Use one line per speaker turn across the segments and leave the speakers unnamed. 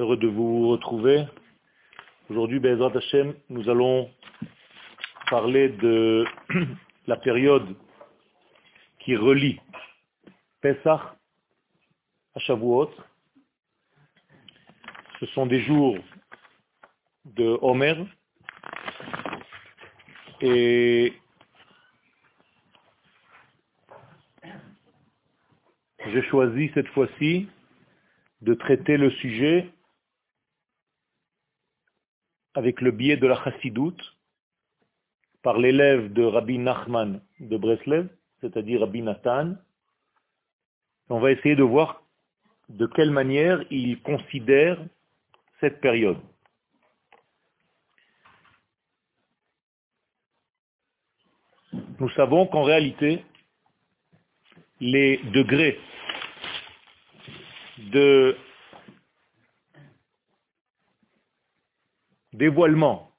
Heureux de vous retrouver. Aujourd'hui, Bezrat Hashem, nous allons parler de la période qui relie Pesach à Shavuot. Ce sont des jours de Homer et j'ai choisi cette fois-ci de traiter le sujet avec le biais de la chassidoute par l'élève de Rabbi Nachman de Breslev, c'est-à-dire Rabbi Nathan. On va essayer de voir de quelle manière il considère cette période. Nous savons qu'en réalité, les degrés de dévoilement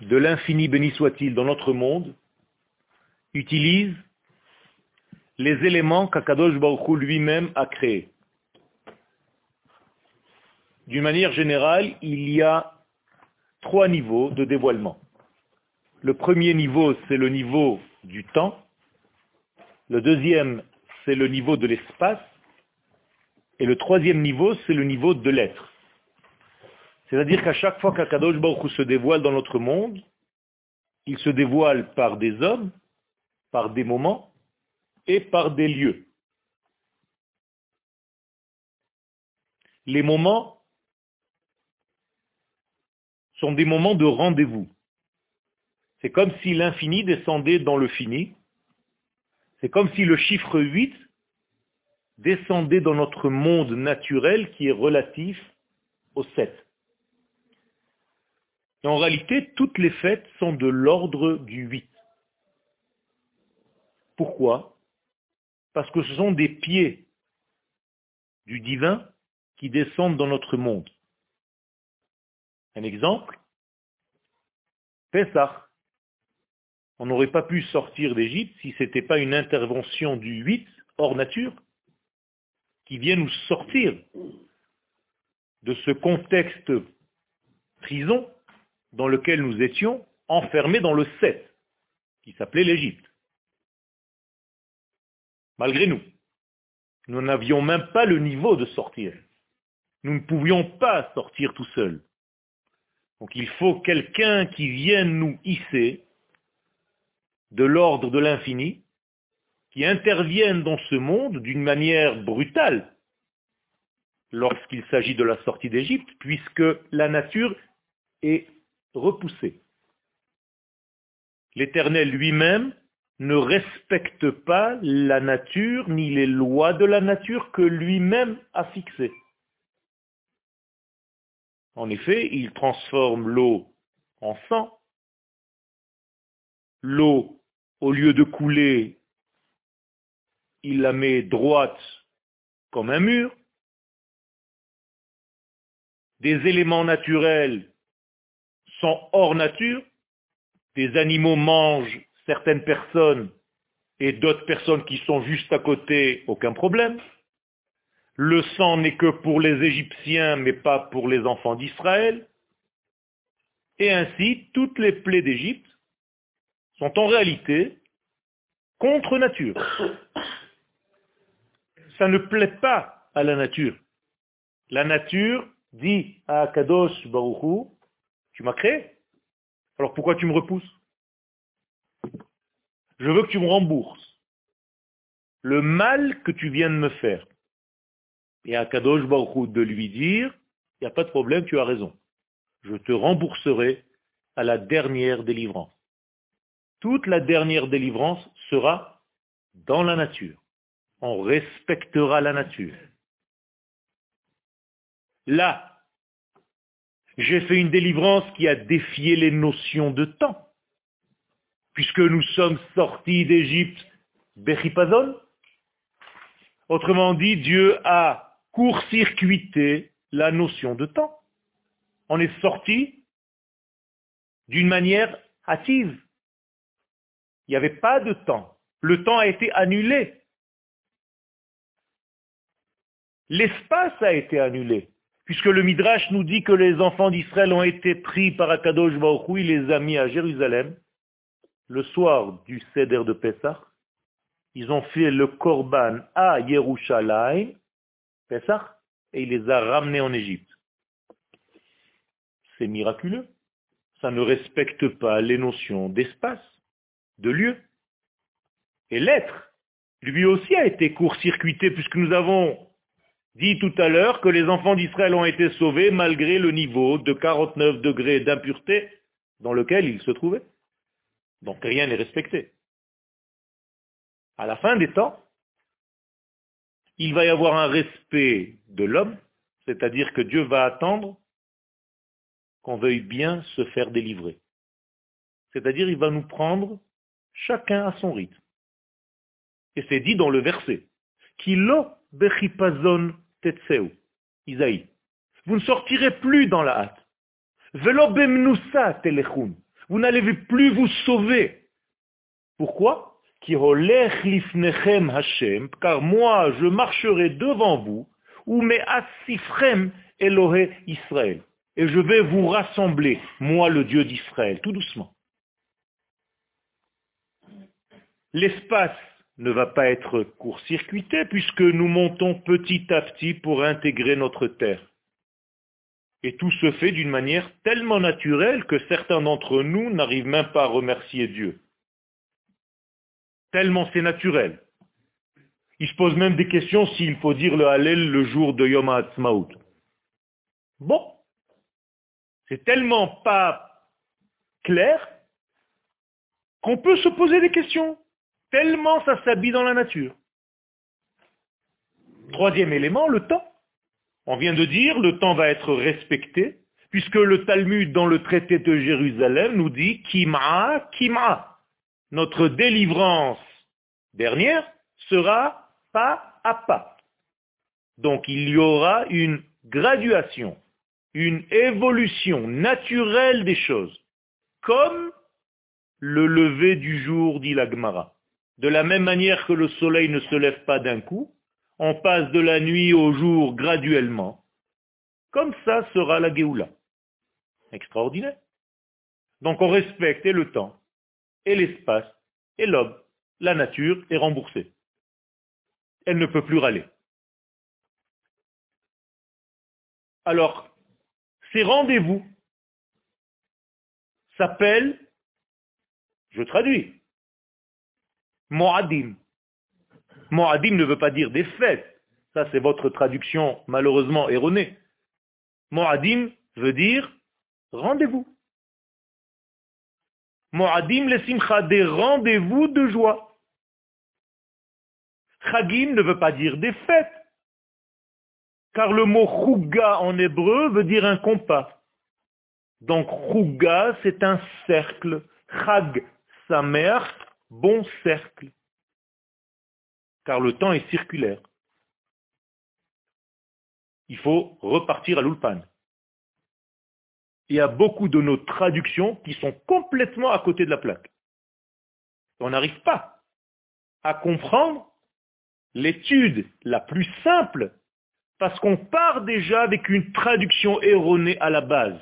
de l'infini béni soit-il dans notre monde utilise les éléments qu'Akadosh Baruch lui-même a créés. D'une manière générale, il y a trois niveaux de dévoilement. Le premier niveau, c'est le niveau du temps. Le deuxième, c'est le niveau de l'espace. Et le troisième niveau, c'est le niveau de l'être. C'est-à-dire qu'à chaque fois qu'Akadosh Baruch se dévoile dans notre monde, il se dévoile par des hommes, par des moments et par des lieux. Les moments sont des moments de rendez-vous. C'est comme si l'infini descendait dans le fini. C'est comme si le chiffre 8 descendait dans notre monde naturel qui est relatif au 7. En réalité, toutes les fêtes sont de l'ordre du 8. Pourquoi? Parce que ce sont des pieds du divin qui descendent dans notre monde. Un exemple, Pessah. On n'aurait pas pu sortir d'Égypte si ce n'était pas une intervention du 8 hors nature qui vient nous sortir de ce contexte prison dans lequel nous étions enfermés dans le 7, qui s'appelait l'Égypte. Malgré nous, nous n'avions même pas le niveau de sortir. Nous ne pouvions pas sortir tout seuls. Donc il faut quelqu'un qui vienne nous hisser de l'ordre de l'infini, qui intervienne dans ce monde d'une manière brutale lorsqu'il s'agit de la sortie d'Égypte, puisque la nature est repoussée. L'Éternel lui-même ne respecte pas la nature ni les lois de la nature que lui-même a fixées. En effet, il transforme l'eau en sang. L'eau, au lieu de couler, il la met droite comme un mur. Des éléments naturels sont hors nature. Des animaux mangent certaines personnes et d'autres personnes qui sont juste à côté, aucun problème. Le sang n'est que pour les Égyptiens, mais pas pour les enfants d'Israël. Et ainsi, toutes les plaies d'Égypte sont en réalité contre nature. Ça ne plaît pas à la nature. La nature dit à Kadosh Baruchou, tu m'as créé, alors pourquoi tu me repousses? Je veux que tu me rembourses le mal que tu viens de me faire. Et à Kadosh Baruchou de lui dire, il n'y a pas de problème, tu as raison. Je te rembourserai à la dernière délivrance. Toute la dernière délivrance sera dans la nature. On respectera la nature. Là, j'ai fait une délivrance qui a défié les notions de temps. Puisque nous sommes sortis d'Égypte, Bechipazon. Autrement dit, Dieu a court-circuité la notion de temps. On est sorti d'une manière hâtive. Il n'y avait pas de temps. Le temps a été annulé. L'espace a été annulé. Puisque le Midrash nous dit que les enfants d'Israël ont été pris par Akadosh Baruch les a mis à Jérusalem, le soir du Seder de Pessah, ils ont fait le Korban à Yerushalayim, Pessah, et il les a ramenés en Égypte. C'est miraculeux. Ça ne respecte pas les notions d'espace, de lieu. Et l'être, lui aussi a été court-circuité puisque nous avons dit tout à l'heure que les enfants d'Israël ont été sauvés malgré le niveau de 49 degrés d'impureté dans lequel ils se trouvaient. Donc rien n'est respecté. À la fin des temps, il va y avoir un respect de l'homme, c'est-à-dire que Dieu va attendre qu'on veuille bien se faire délivrer. C'est-à-dire il va nous prendre chacun à son rythme. Et c'est dit dans le verset. Tetseu. Isaïe. Vous ne sortirez plus dans la hâte. Velo bemnusa telechun. Vous n'allez plus vous sauver. Pourquoi? Car moi je marcherai devant vous, ou me asifrem Elohe Israël. Et je vais vous rassembler, moi le Dieu d'Israël, tout doucement. L'espace ne va pas être court-circuité puisque nous montons petit à petit pour intégrer notre terre. Et tout se fait d'une manière tellement naturelle que certains d'entre nous n'arrivent même pas à remercier Dieu. Tellement c'est naturel. Il se pose même des questions s'il faut dire le Hallel le jour de Yom HaAtzmaut. Bon. C'est tellement pas clair qu'on peut se poser des questions. Tellement ça s'habille dans la nature. Troisième élément, le temps. On vient de dire, le temps va être respecté, puisque le Talmud dans le traité de Jérusalem nous dit Kima, Kima. Notre délivrance dernière sera pas à pas. Donc il y aura une graduation, une évolution naturelle des choses, comme le lever du jour, dit la Gemara. De la même manière que le soleil ne se lève pas d'un coup, on passe de la nuit au jour graduellement. Comme ça sera la Géoula. Extraordinaire. Donc on respecte le temps, et l'espace, et l'homme. La nature est remboursée. Elle ne peut plus râler. Alors, ces rendez-vous s'appellent, je traduis, Moadim. Moadim ne veut pas dire des fêtes. Ça, c'est votre traduction malheureusement erronée. Moadim veut dire rendez-vous. Moadim le simcha, des rendez-vous de joie. Chagim ne veut pas dire des fêtes, car le mot chouga en hébreu veut dire un compas. Donc chouga, c'est un cercle. Chag, sa mère, bon cercle. Car le temps est circulaire. Il faut repartir à l'ulpan il y a beaucoup de nos traductions qui sont complètement à côté de la plaque. On n'arrive pas à comprendre l'étude la plus simple parce qu'on part déjà avec une traduction erronée à la base.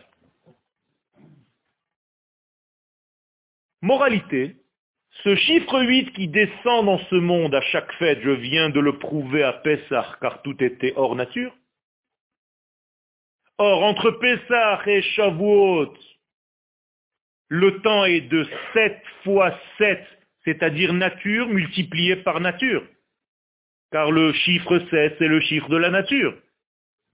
Moralité, ce chiffre 8 qui descend dans ce monde à chaque fête, je viens de le prouver à Pessah car tout était hors nature, Or, entre Pessah et Shavuot, le temps est de 7 fois 7, c'est-à-dire nature multipliée par nature. Car le chiffre 7, c'est le chiffre de la nature.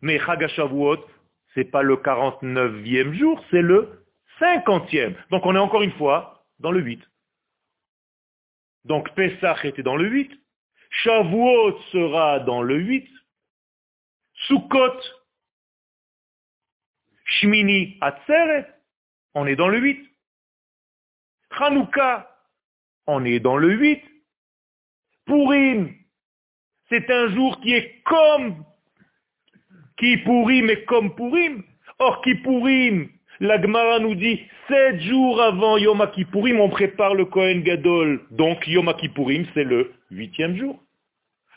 Mais Chagashavuot, ce n'est pas le 49e jour, c'est le 50e. Donc on est encore une fois dans le 8. Donc Pessah était dans le 8. Shavuot sera dans le 8. Sukkot Shmini Atzeret, on est dans le 8. Hanouka, on est dans le 8. Purim, c'est un jour qui est comme qui Purim est comme Purim. Or Kippourim, la Gemara nous dit, sept jours avant Yom Kippourim, on prépare le Kohen Gadol. Donc Yom Kippourim, c'est le huitième jour.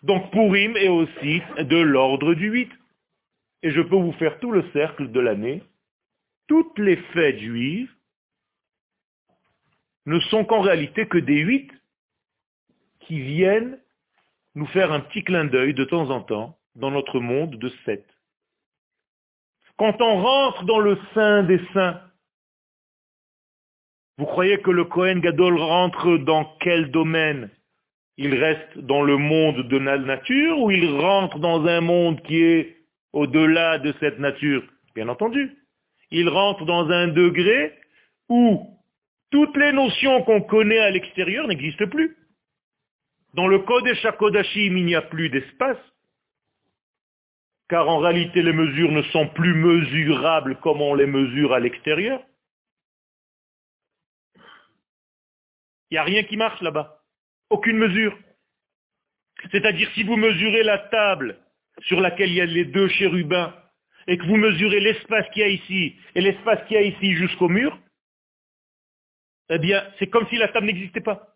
Donc Purim est aussi de l'ordre du 8. et je peux vous faire tout le cercle de l'année, toutes les fêtes juives ne sont qu'en réalité que des huit qui viennent nous faire un petit clin d'œil de temps en temps dans notre monde de sept. Quand on rentre dans le sein des saints, vous croyez que le Kohen Gadol rentre dans quel domaine? Il reste dans le monde de la nature ou il rentre dans un monde qui est au-delà de cette nature? Bien entendu. Il rentre dans un degré où toutes les notions qu'on connaît à l'extérieur n'existent plus. Dans le Kodesh HaKodashim, il n'y a plus d'espace, car en réalité les mesures ne sont plus mesurables comme on les mesure à l'extérieur. Il n'y a rien qui marche là-bas. Aucune mesure. C'est-à-dire si vous mesurez la table sur laquelle il y a les deux chérubins, et que vous mesurez l'espace qu'il y a ici et l'espace qu'il y a ici jusqu'au mur, eh bien, c'est comme si la table n'existait pas.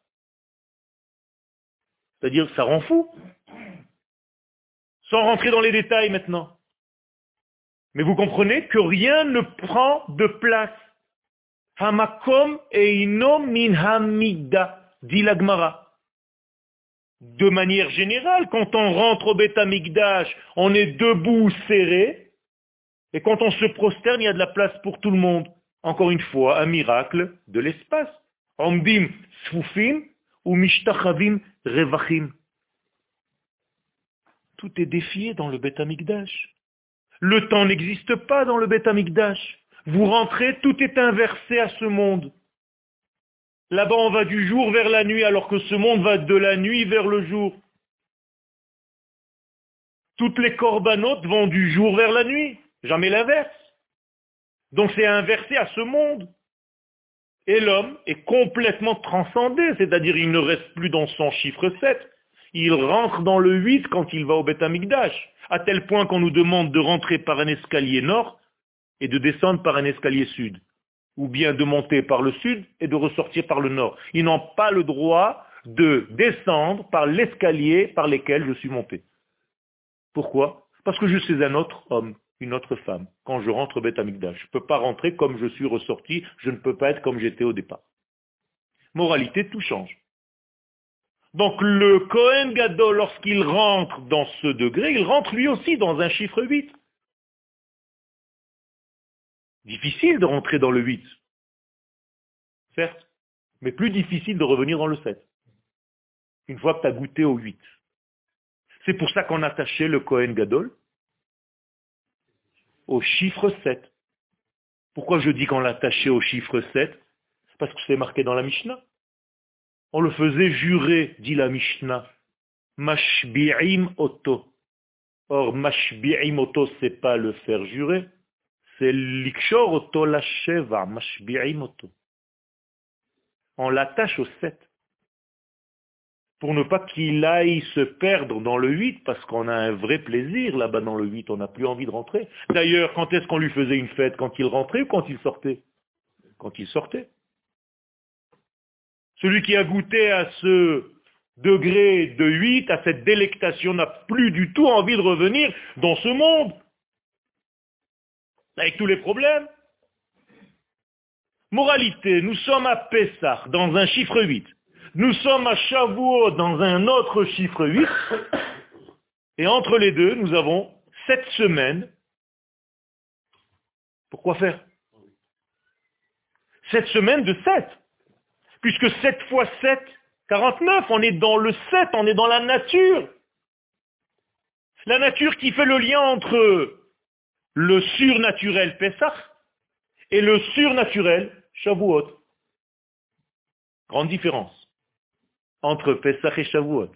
C'est-à-dire, ça rend fou. Sans rentrer dans les détails maintenant. Mais vous comprenez que rien ne prend de place. Hamakom einom min hamida, dit l'Agmara. De manière générale, quand on rentre au Beth on est debout serré, et quand on se prosterne, il y a de la place pour tout le monde. Encore une fois, un miracle de l'espace. Omdim sfufim ou mishtachavim revachim. Tout est défié dans le Beth Le temps n'existe pas dans le Beth Vous rentrez, tout est inversé à ce monde. Là-bas, on va du jour vers la nuit, alors que ce monde va de la nuit vers le jour. Toutes les corbanotes vont du jour vers la nuit, jamais l'inverse. Donc c'est inversé à ce monde. Et l'homme est complètement transcendé, c'est-à-dire il ne reste plus dans son chiffre 7. Il rentre dans le 8 quand il va au Beth à tel point qu'on nous demande de rentrer par un escalier nord et de descendre par un escalier sud, ou bien de monter par le sud et de ressortir par le nord. Ils n'ont pas le droit de descendre par l'escalier par lequel je suis monté. Pourquoi? Parce que je suis un autre homme une autre femme quand je rentre au Beth Je ne peux pas rentrer comme je suis ressorti, je ne peux pas être comme j'étais au départ. Moralité, tout change. Donc le Kohen Gadol, lorsqu'il rentre dans ce degré, il rentre lui aussi dans un chiffre 8. Difficile de rentrer dans le 8. Certes, mais plus difficile de revenir dans le 7. Une fois que tu as goûté au 8. C'est pour ça qu'on attachait le Kohen Gadol au chiffre 7. Pourquoi je dis qu'on l'attachait au chiffre 7 Parce que c'est marqué dans la Mishnah. On le faisait jurer, dit la Mishnah. Mashbi'im oto. Or, mashbi'im oto, c'est pas le faire jurer, c'est l'ikshor oto la sheva, mashbi'im oto. On l'attache au 7 pour ne pas qu'il aille se perdre dans le 8, parce qu'on a un vrai plaisir là-bas dans le 8, on n'a plus envie de rentrer. D'ailleurs, quand est-ce qu'on lui faisait une fête? Quand il rentrait ou quand il sortait? Quand il sortait. Celui qui a goûté à ce degré de 8, à cette délectation, n'a plus du tout envie de revenir dans ce monde. Avec tous les problèmes. Moralité, nous sommes à Pessah, dans un chiffre 8. Nous sommes à Shavuot dans un autre chiffre 8. Et entre les deux, nous avons sept semaines. Pourquoi faire? Sept semaines de 7. Puisque 7 fois 7, 49, on est dans le 7, on est dans la nature. La nature qui fait le lien entre le surnaturel Pessah et le surnaturel Shavuot. Grande différence entre Pesach et Shavuot.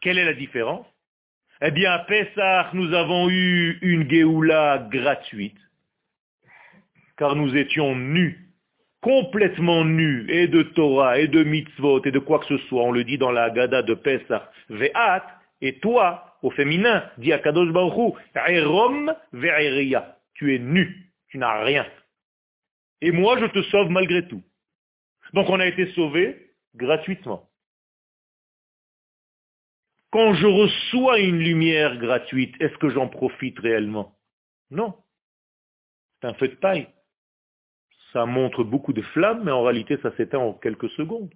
Quelle est la différence? Eh bien, à Pesach, nous avons eu une Géoula gratuite, car nous étions nus, complètement nus, et de Torah, et de mitzvot, et de quoi que ce soit. On le dit dans la Gada de Pesach. Ve'at, et toi, au féminin, dit à Kadosh Baruch Erom. Tu es nu, tu n'as rien. Et moi, je te sauve malgré tout. Donc on a été sauvés gratuitement. Quand je reçois une lumière gratuite, est-ce que j'en profite réellement? Non. C'est un feu de paille. Ça montre beaucoup de flammes, mais en réalité, ça s'éteint en quelques secondes.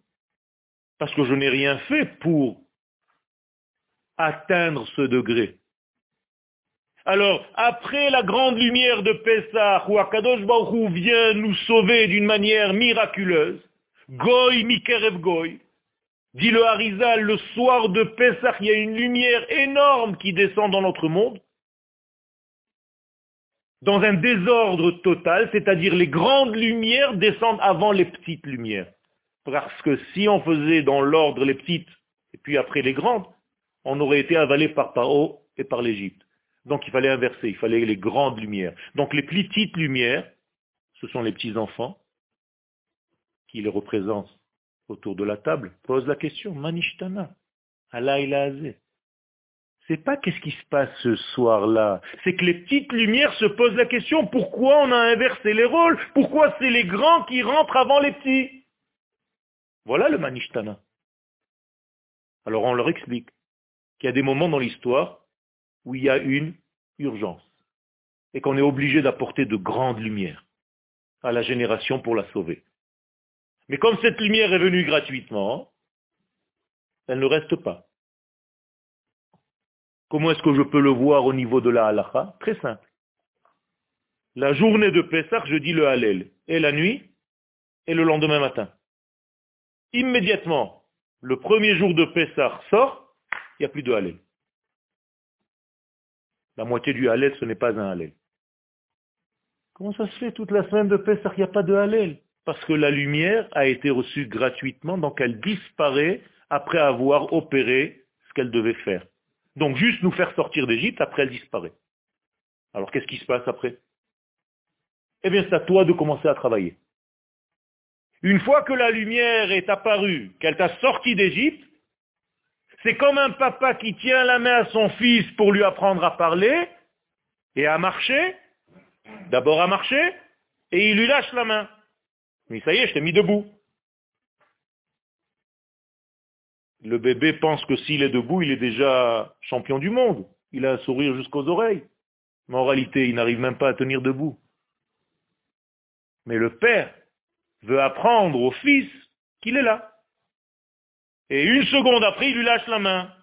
Parce que je n'ai rien fait pour atteindre ce degré. Alors, après la grande lumière de Pessah, où Akadosh Baruch vient nous sauver d'une manière miraculeuse, Goy Mikerev Goy, dit le Harizal, le soir de Pessah, il y a une lumière énorme qui descend dans notre monde, dans un désordre total, c'est-à-dire les grandes lumières descendent avant les petites lumières. Parce que si on faisait dans l'ordre les petites, et puis après les grandes, on aurait été avalé par Paro et par l'Égypte. Donc il fallait inverser, il fallait les grandes lumières. Donc les petites lumières, ce sont les petits enfants qui les représentent autour de la table, posent la question, Manishtana, Allah C'est pas qu'est-ce qui se passe ce soir-là, c'est que les petites lumières se posent la question, pourquoi on a inversé les rôles? Pourquoi c'est les grands qui rentrent avant les petits? Voilà le Manishtana. Alors on leur explique qu'il y a des moments dans l'histoire où il y a une urgence et qu'on est obligé d'apporter de grandes lumières à la génération pour la sauver. Mais comme cette lumière est venue gratuitement, elle ne reste pas. Comment est-ce que je peux le voir au niveau de la halakha? Très simple. La journée de Pessah, je dis le Hallel, et la nuit, et le lendemain matin. Immédiatement, le premier jour de Pessah sort, il n'y a plus de Hallel. La moitié du Hallel, ce n'est pas un Hallel. Comment ça se fait toute la semaine de Pessah, il n'y a pas de Hallel? Parce que la lumière a été reçue gratuitement, donc elle disparaît après avoir opéré ce qu'elle devait faire. Donc juste nous faire sortir d'Égypte, après elle disparaît. Alors qu'est-ce qui se passe après? Eh bien c'est à toi de commencer à travailler. Une fois que la lumière est apparue, qu'elle t'a sorti d'Égypte, c'est comme un papa qui tient la main à son fils pour lui apprendre à parler et à marcher. D'abord à marcher, et il lui lâche la main. Mais ça y est, je t'ai mis debout. Le bébé pense que s'il est debout, il est déjà champion du monde. Il a un sourire jusqu'aux oreilles. Mais en réalité, il n'arrive même pas à tenir debout. Mais le père veut apprendre au fils qu'il est là. Et une seconde après, il lui lâche la main.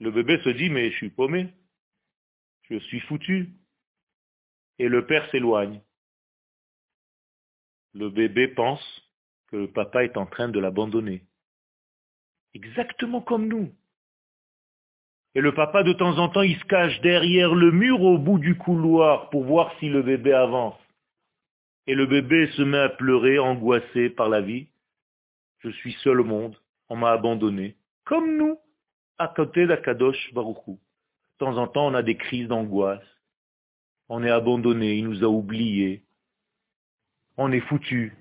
Le bébé se dit, mais je suis paumé. Je suis foutu. Et le père s'éloigne. Le bébé pense que le papa est en train de l'abandonner. Exactement comme nous. Et le papa, de temps en temps, il se cache derrière le mur au bout du couloir pour voir si le bébé avance. Et le bébé se met à pleurer, angoissé par la vie. Je suis seul au monde on m'a abandonné, comme nous, à côté d'Akadosh Baruchou. De temps en temps, on a des crises d'angoisse. On est abandonné, il nous a oubliés. On est foutu.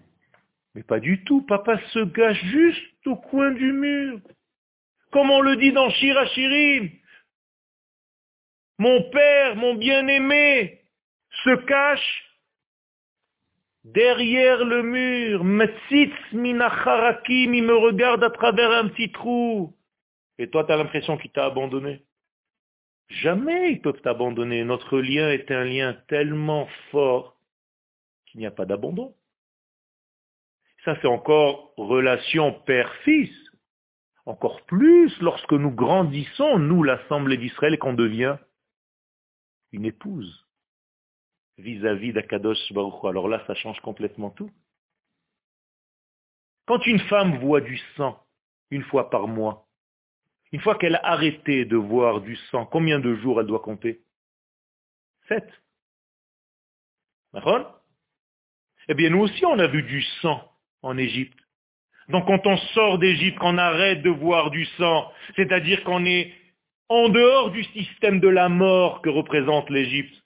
Mais pas du tout, papa se gâche juste au coin du mur. Comme on le dit dans Shirachirim. Mon père, mon bien-aimé, se cache Derrière le mur, Metsitz minacharakim, il me regarde à travers un petit trou. Et toi, tu as l'impression qu'il t'a abandonné? Jamais ils peuvent t'abandonner. Notre lien est un lien tellement fort qu'il n'y a pas d'abandon. Ça, c'est encore relation père-fils. Encore plus lorsque nous grandissons, nous, l'Assemblée d'Israël, qu'on devient une épouse vis-à-vis d'Akadosh Baruch Alors là, ça change complètement tout. Quand une femme voit du sang une fois par mois, une fois qu'elle a arrêté de voir du sang, combien de jours elle doit compter? Sept. Eh bien, nous aussi, on a vu du sang en Égypte. Donc, quand on sort d'Égypte, qu'on arrête de voir du sang, c'est-à-dire qu'on est en dehors du système de la mort que représente l'Égypte,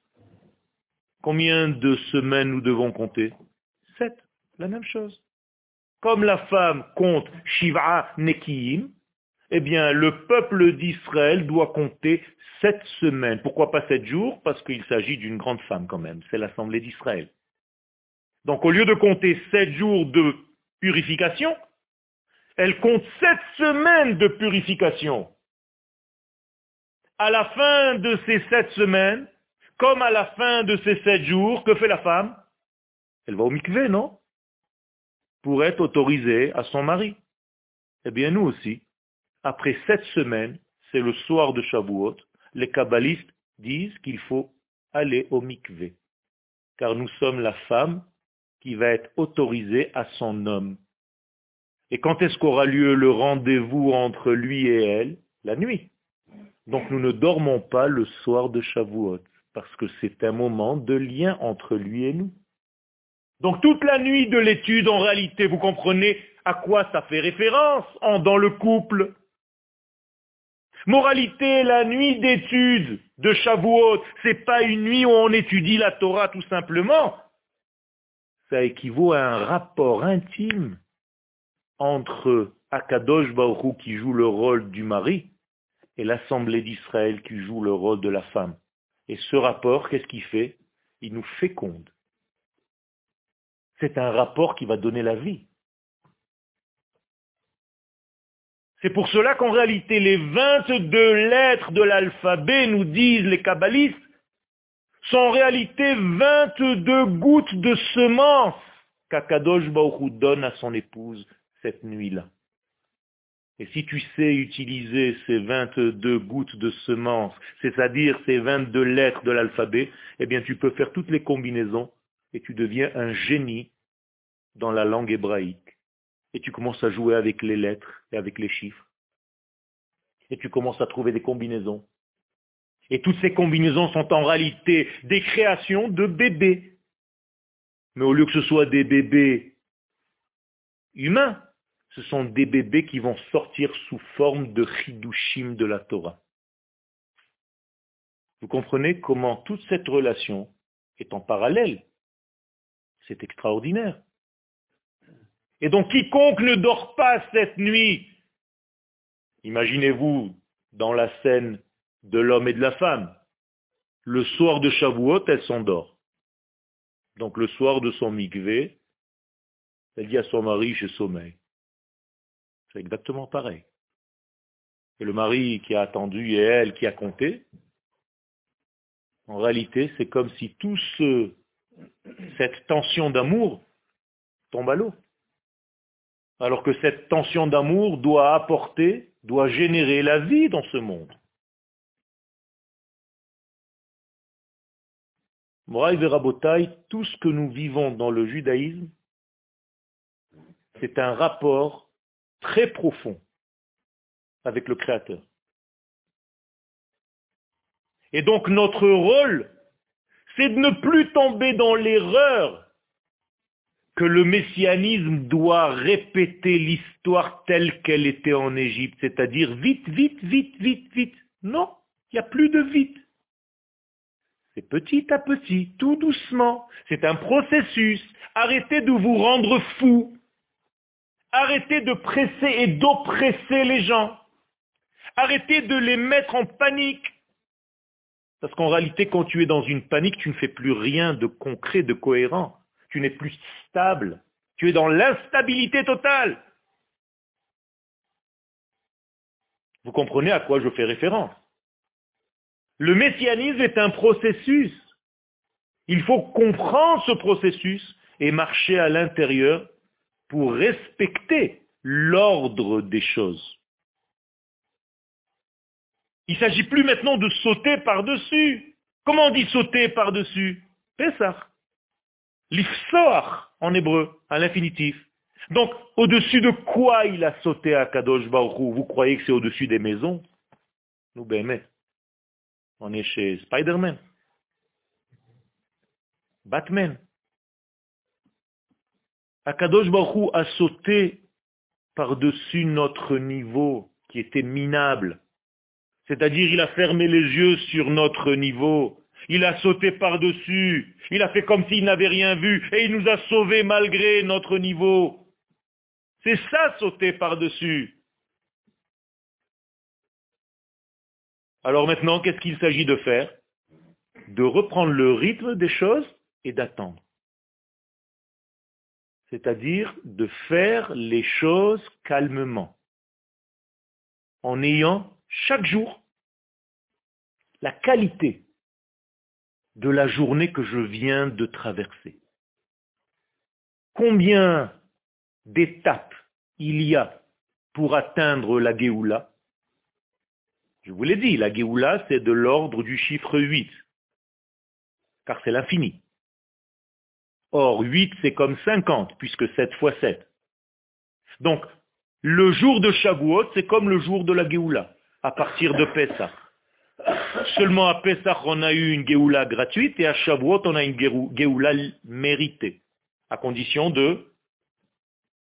Combien de semaines nous devons compter? Sept. La même chose. Comme la femme compte Shiva Nekiim, eh bien, le peuple d'Israël doit compter sept semaines. Pourquoi pas sept jours? Parce qu'il s'agit d'une grande femme quand même. C'est l'Assemblée d'Israël. Donc, au lieu de compter sept jours de purification, elle compte sept semaines de purification. à la fin de ces sept semaines, comme à la fin de ces sept jours, que fait la femme? Elle va au mikvé, non? Pour être autorisée à son mari. Eh bien, nous aussi, après sept semaines, c'est le soir de Shavuot, les kabbalistes disent qu'il faut aller au mikvé. Car nous sommes la femme qui va être autorisée à son homme. Et quand est-ce qu'aura lieu le rendez-vous entre lui et elle? La nuit. Donc nous ne dormons pas le soir de Shavuot, parce que c'est un moment de lien entre lui et nous. Donc toute la nuit de l'étude, en réalité, vous comprenez à quoi ça fait référence en, dans le couple. Moralité, la nuit d'étude de Shavuot, c'est pas une nuit où on étudie la Torah tout simplement. Ça équivaut à un rapport intime entre Akadosh Baruch qui joue le rôle du mari et l'Assemblée d'Israël qui joue le rôle de la femme. Et ce rapport, qu'est-ce qu'il fait? Il nous féconde. C'est un rapport qui va donner la vie. C'est pour cela qu'en réalité, les 22 lettres de l'alphabet, nous disent les kabbalistes, sont en réalité 22 gouttes de semence qu'Akadosh Baruch donne à son épouse cette nuit-là. Et si tu sais utiliser ces 22 gouttes de semence, c'est-à-dire ces 22 lettres de l'alphabet, eh bien tu peux faire toutes les combinaisons et tu deviens un génie dans la langue hébraïque. Et tu commences à jouer avec les lettres et avec les chiffres. Et tu commences à trouver des combinaisons. Et toutes ces combinaisons sont en réalité des créations de bébés. Mais au lieu que ce soit des bébés humains, ce sont des bébés qui vont sortir sous forme de chidushim de la Torah. Vous comprenez comment toute cette relation est en parallèle? C'est extraordinaire. Et donc quiconque ne dort pas cette nuit, imaginez-vous dans la scène de l'homme et de la femme, le soir de Shavuot, elle s'endort. Donc le soir de son mikvé, elle dit à son mari, je sommeil. C'est exactement pareil. Et le mari qui a attendu et elle qui a compté, en réalité, c'est comme si tout ce, cette tension d'amour tombe à l'eau. Alors que cette tension d'amour doit apporter, doit générer la vie dans ce monde. Moraï Verabotai, tout ce que nous vivons dans le judaïsme, c'est un rapport très profond avec le Créateur. Et donc notre rôle, c'est de ne plus tomber dans l'erreur que le messianisme doit répéter l'histoire telle qu'elle était en Égypte, c'est-à-dire vite, vite, vite, vite, vite. Non, il n'y a plus de vite. C'est petit à petit, tout doucement. C'est un processus. Arrêtez de vous rendre fou Arrêtez de presser et d'oppresser les gens. Arrêtez de les mettre en panique. Parce qu'en réalité, quand tu es dans une panique, tu ne fais plus rien de concret, de cohérent. Tu n'es plus stable. Tu es dans l'instabilité totale. Vous comprenez à quoi je fais référence? Le messianisme est un processus. Il faut comprendre ce processus et marcher à l'intérieur pour respecter l'ordre des choses. Il ne s'agit plus maintenant de sauter par-dessus. Comment on dit sauter par-dessus? Pessah. L'ifsoar en hébreu, à l'infinitif. Donc, au-dessus de quoi il a sauté à Kadosh Baruch Vous croyez que c'est au-dessus des maisons? Nous, ben, on est chez Spider-Man. Batman. Akadosh Baruch a sauté par-dessus notre niveau qui était minable. C'est-à-dire, il a fermé les yeux sur notre niveau. Il a sauté par-dessus. Il a fait comme s'il n'avait rien vu. Et il nous a sauvés malgré notre niveau. C'est ça, sauter par-dessus. Alors maintenant, qu'est-ce qu'il s'agit de faire? De reprendre le rythme des choses et d'attendre. C'est-à-dire de faire les choses calmement, en ayant chaque jour la qualité de la journée que je viens de traverser. Combien d'étapes il y a pour atteindre la Géoula? Je vous l'ai dit, la Géoula, c'est de l'ordre du chiffre 8, car c'est l'infini. Or, 8, c'est comme 50, puisque 7 fois 7. Donc, le jour de Shavuot, c'est comme le jour de la Géoula, à partir de Pessah. Seulement à Pessah, on a eu une Géoula gratuite, et à Shavuot, on a une Géoula méritée, à condition de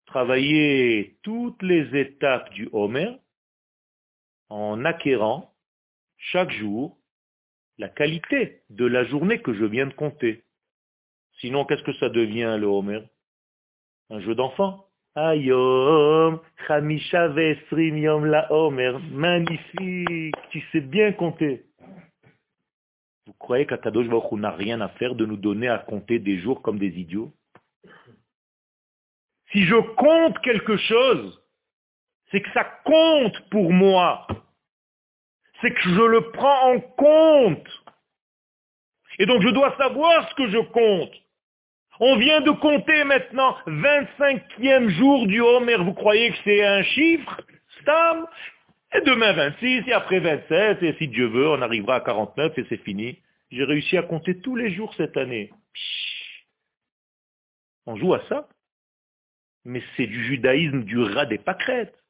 travailler toutes les étapes du Homer en acquérant chaque jour la qualité de la journée que je viens de compter. Sinon, qu'est-ce que ça devient le Homer? Un jeu d'enfant. Ayom, Chamisha Vesrim la Homer. Magnifique, tu sais bien compter. Vous croyez qu'Akadosh Baruch n'a rien à faire de nous donner à compter des jours comme des idiots? Si je compte quelque chose, c'est que ça compte pour moi. C'est que je le prends en compte. Et donc je dois savoir ce que je compte. On vient de compter maintenant 25e jour du Homer. Vous croyez que c'est un chiffre Stam Et demain 26, et après 27, et si Dieu veut, on arrivera à 49 et c'est fini. J'ai réussi à compter tous les jours cette année. On joue à ça Mais c'est du judaïsme du rat des pâquerettes.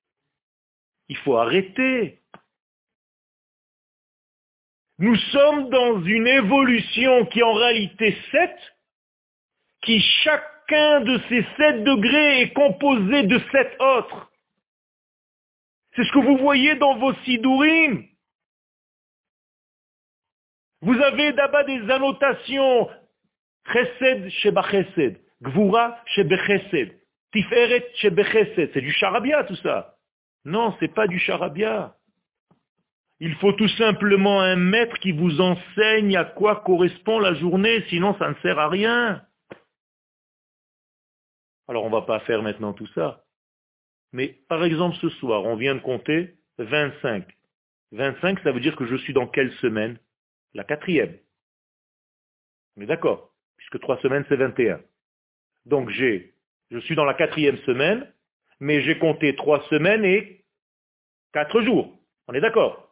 Il faut arrêter. Nous sommes dans une évolution qui en réalité 7 qui chacun de ces sept degrés est composé de sept autres. C'est ce que vous voyez dans vos sidurim. Vous avez d'abord des annotations. Chesed sheba chesed. Gvura shebe chesed. Tiferet shebe chesed. C'est du charabia tout ça. Non, c'est pas du charabia. Il faut tout simplement un maître qui vous enseigne à quoi correspond la journée, sinon ça ne sert à rien. Alors on ne va pas faire maintenant tout ça. Mais par exemple ce soir, on vient de compter 25. 25, ça veut dire que je suis dans quelle semaine? La quatrième. On est d'accord, puisque trois semaines c'est 21. Donc j'ai, je suis dans la quatrième semaine, mais j'ai compté trois semaines et quatre jours. On est d'accord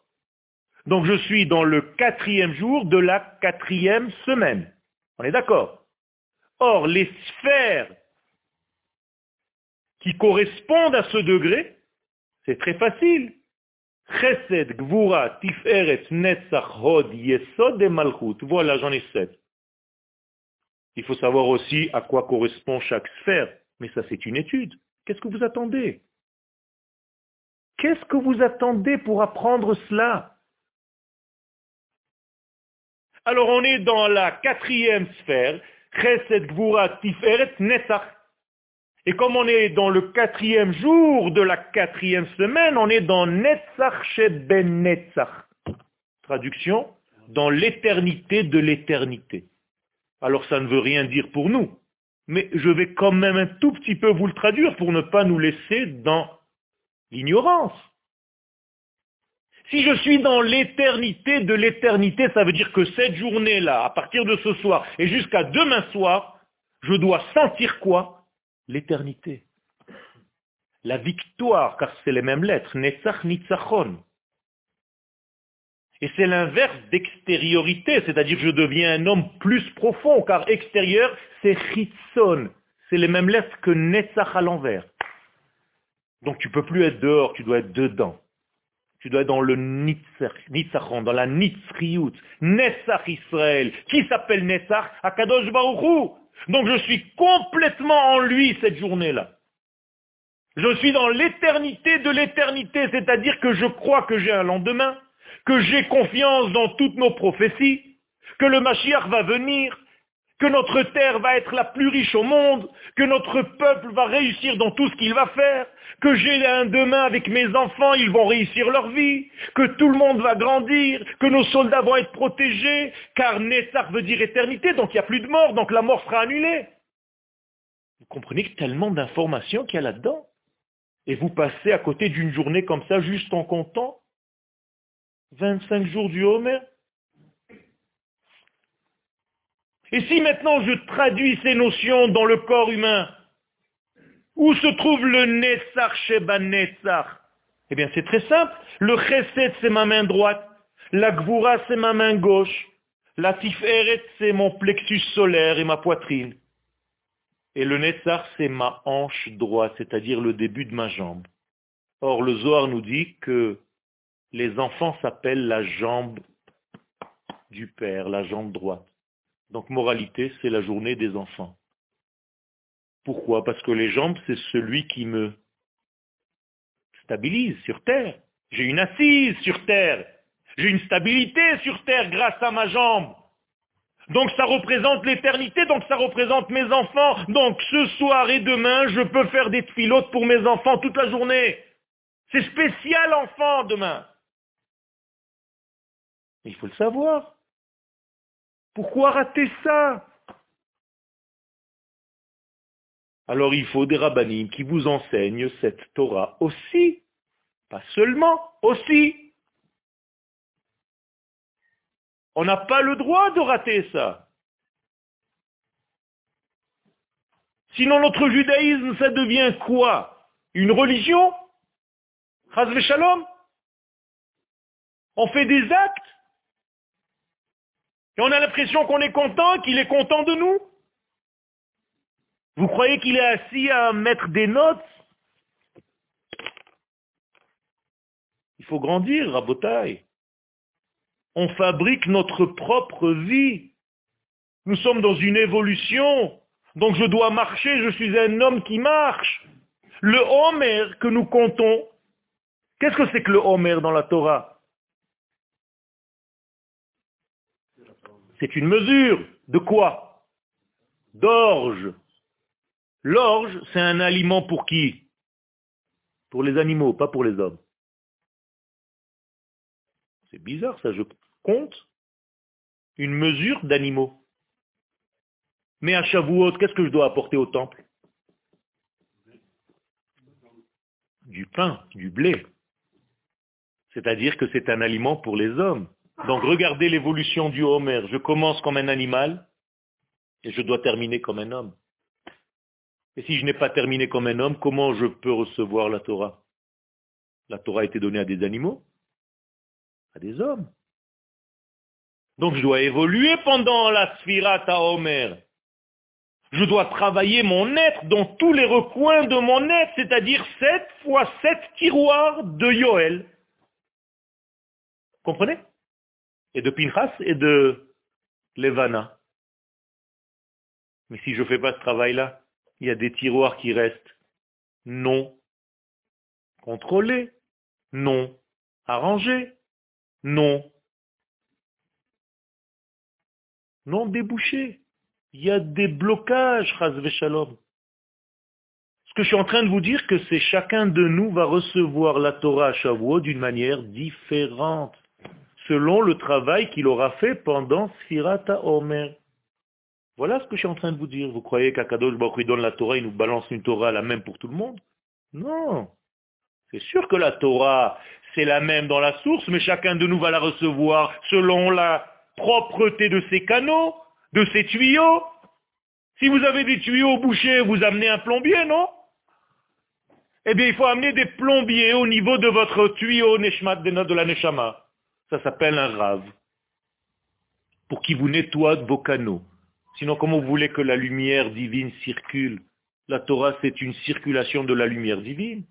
donc je suis dans le quatrième jour de la quatrième semaine. On est d'accord Or, les sphères qui correspondent à ce degré, c'est très facile. Chesed, Gvura, Tiferet, Netzach, Hod, Yesod et Malchut. Voilà, j'en ai sept. Il faut savoir aussi à quoi correspond chaque sphère. Mais ça, c'est une étude. Qu'est-ce que vous attendez? Qu'est-ce que vous attendez pour apprendre cela? Alors on est dans la quatrième sphère, Chesed, Gvura, Tiferet, Netzach. Et comme on est dans le quatrième jour de la quatrième semaine, on est dans Netzach Ben Netzach. Traduction, dans l'éternité de l'éternité. Alors ça ne veut rien dire pour nous, mais je vais quand même un tout petit peu vous le traduire pour ne pas nous laisser dans l'ignorance. Si je suis dans l'éternité de l'éternité, ça veut dire que cette journée-là, à partir de ce soir et jusqu'à demain soir, je dois sentir quoi? L'éternité. La victoire, car c'est les mêmes lettres. Et c'est l'inverse d'extériorité, c'est-à-dire je deviens un homme plus profond, car extérieur, c'est Chitzon. C'est les mêmes lettres que Netzach à l'envers. Donc tu peux plus être dehors, tu dois être dedans. Tu dois être dans le Nitzachon, dans la Nitzriut. Netzach Israël. Qui s'appelle Netzach? Akadosh Baruchou. Donc je suis complètement en lui cette journée-là. Je suis dans l'éternité de l'éternité, c'est-à-dire que je crois que j'ai un lendemain, que j'ai confiance dans toutes nos prophéties, que le Mashiach va venir, que notre terre va être la plus riche au monde, que notre peuple va réussir dans tout ce qu'il va faire, que j'ai un demain avec mes enfants, ils vont réussir leur vie, que tout le monde va grandir, que nos soldats vont être protégés, car Nessar veut dire éternité, donc il n'y a plus de mort, donc la mort sera annulée. Vous comprenez que tellement d'informations qu'il y a là-dedans? Et vous passez à côté d'une journée comme ça juste en comptant 25 jours du Homer Et si maintenant je traduis ces notions dans le corps humain, où se trouve le Netzach Sheba Netzach Eh bien c'est très simple. Le Chesed c'est ma main droite, la Gvura c'est ma main gauche, la Tiferet c'est mon plexus solaire et ma poitrine. Et le Netzach c'est ma hanche droite, c'est-à-dire le début de ma jambe. Or le Zohar nous dit que les enfants s'appellent la jambe du père, la jambe droite. Donc moralité, c'est la journée des enfants. Pourquoi? Parce que les jambes, c'est celui qui me stabilise sur terre. J'ai une assise sur terre. J'ai une stabilité sur terre grâce à ma jambe. Donc ça représente l'éternité, donc ça représente mes enfants. Donc ce soir et demain, je peux faire des pilotes pour mes enfants toute la journée. C'est spécial enfant demain. Il faut le savoir. Pourquoi rater ça? Alors il faut des rabbinim qui vous enseignent cette Torah aussi. Pas seulement, aussi. On n'a pas le droit de rater ça. Sinon notre judaïsme, ça devient quoi? Une religion? Shalom? On fait des actes? Et on a l'impression qu'on est content, qu'il est content de nous. Vous croyez qu'il est assis à mettre des notes? Il faut grandir, Rabotaille. On fabrique notre propre vie. Nous sommes dans une évolution. Donc je dois marcher, je suis un homme qui marche. Le Homer que nous comptons, qu'est-ce que c'est que le Homer dans la Torah? C'est une mesure. De quoi? D'orge. L'orge, c'est un aliment pour qui? Pour les animaux, pas pour les hommes. C'est bizarre ça, je compte une mesure d'animaux. Mais à Shavuot, qu'est-ce que je dois apporter au temple? Du pain, du blé. C'est-à-dire que c'est un aliment pour les hommes. Donc regardez l'évolution du Homer. Je commence comme un animal et je dois terminer comme un homme. Et si je n'ai pas terminé comme un homme, comment je peux recevoir la Torah? La Torah a été donnée à des animaux, à des hommes. Donc je dois évoluer pendant la Sfirat à Homer. Je dois travailler mon être dans tous les recoins de mon être, c'est-à-dire sept fois sept tiroirs de Yoel. Comprenez? Et de Pinchas et de Levana. Mais si je ne fais pas ce travail-là, il y a des tiroirs qui restent non contrôlés, non arrangés, non, non débouchés. Il y a des blocages, Shalom. Ce que je suis en train de vous dire, que c'est chacun de nous va recevoir la Torah à Shavuot d'une manière différente selon le travail qu'il aura fait pendant Sfirata Omer. Voilà ce que je suis en train de vous dire. Vous croyez qu'Akadosh Baruch donne la Torah, il nous balance une Torah la même pour tout le monde? Non. C'est sûr que la Torah, c'est la même dans la source, mais chacun de nous va la recevoir selon la propreté de ses canaux, de ses tuyaux. Si vous avez des tuyaux bouchés, vous amenez un plombier, non? Eh bien, il faut amener des plombiers au niveau de votre tuyau Neshmat de la Neshama. Ça s'appelle un rave. Pour qu'il vous nettoie vos canaux. Sinon, comment vous voulez que la lumière divine circule? La Torah, c'est une circulation de la lumière divine.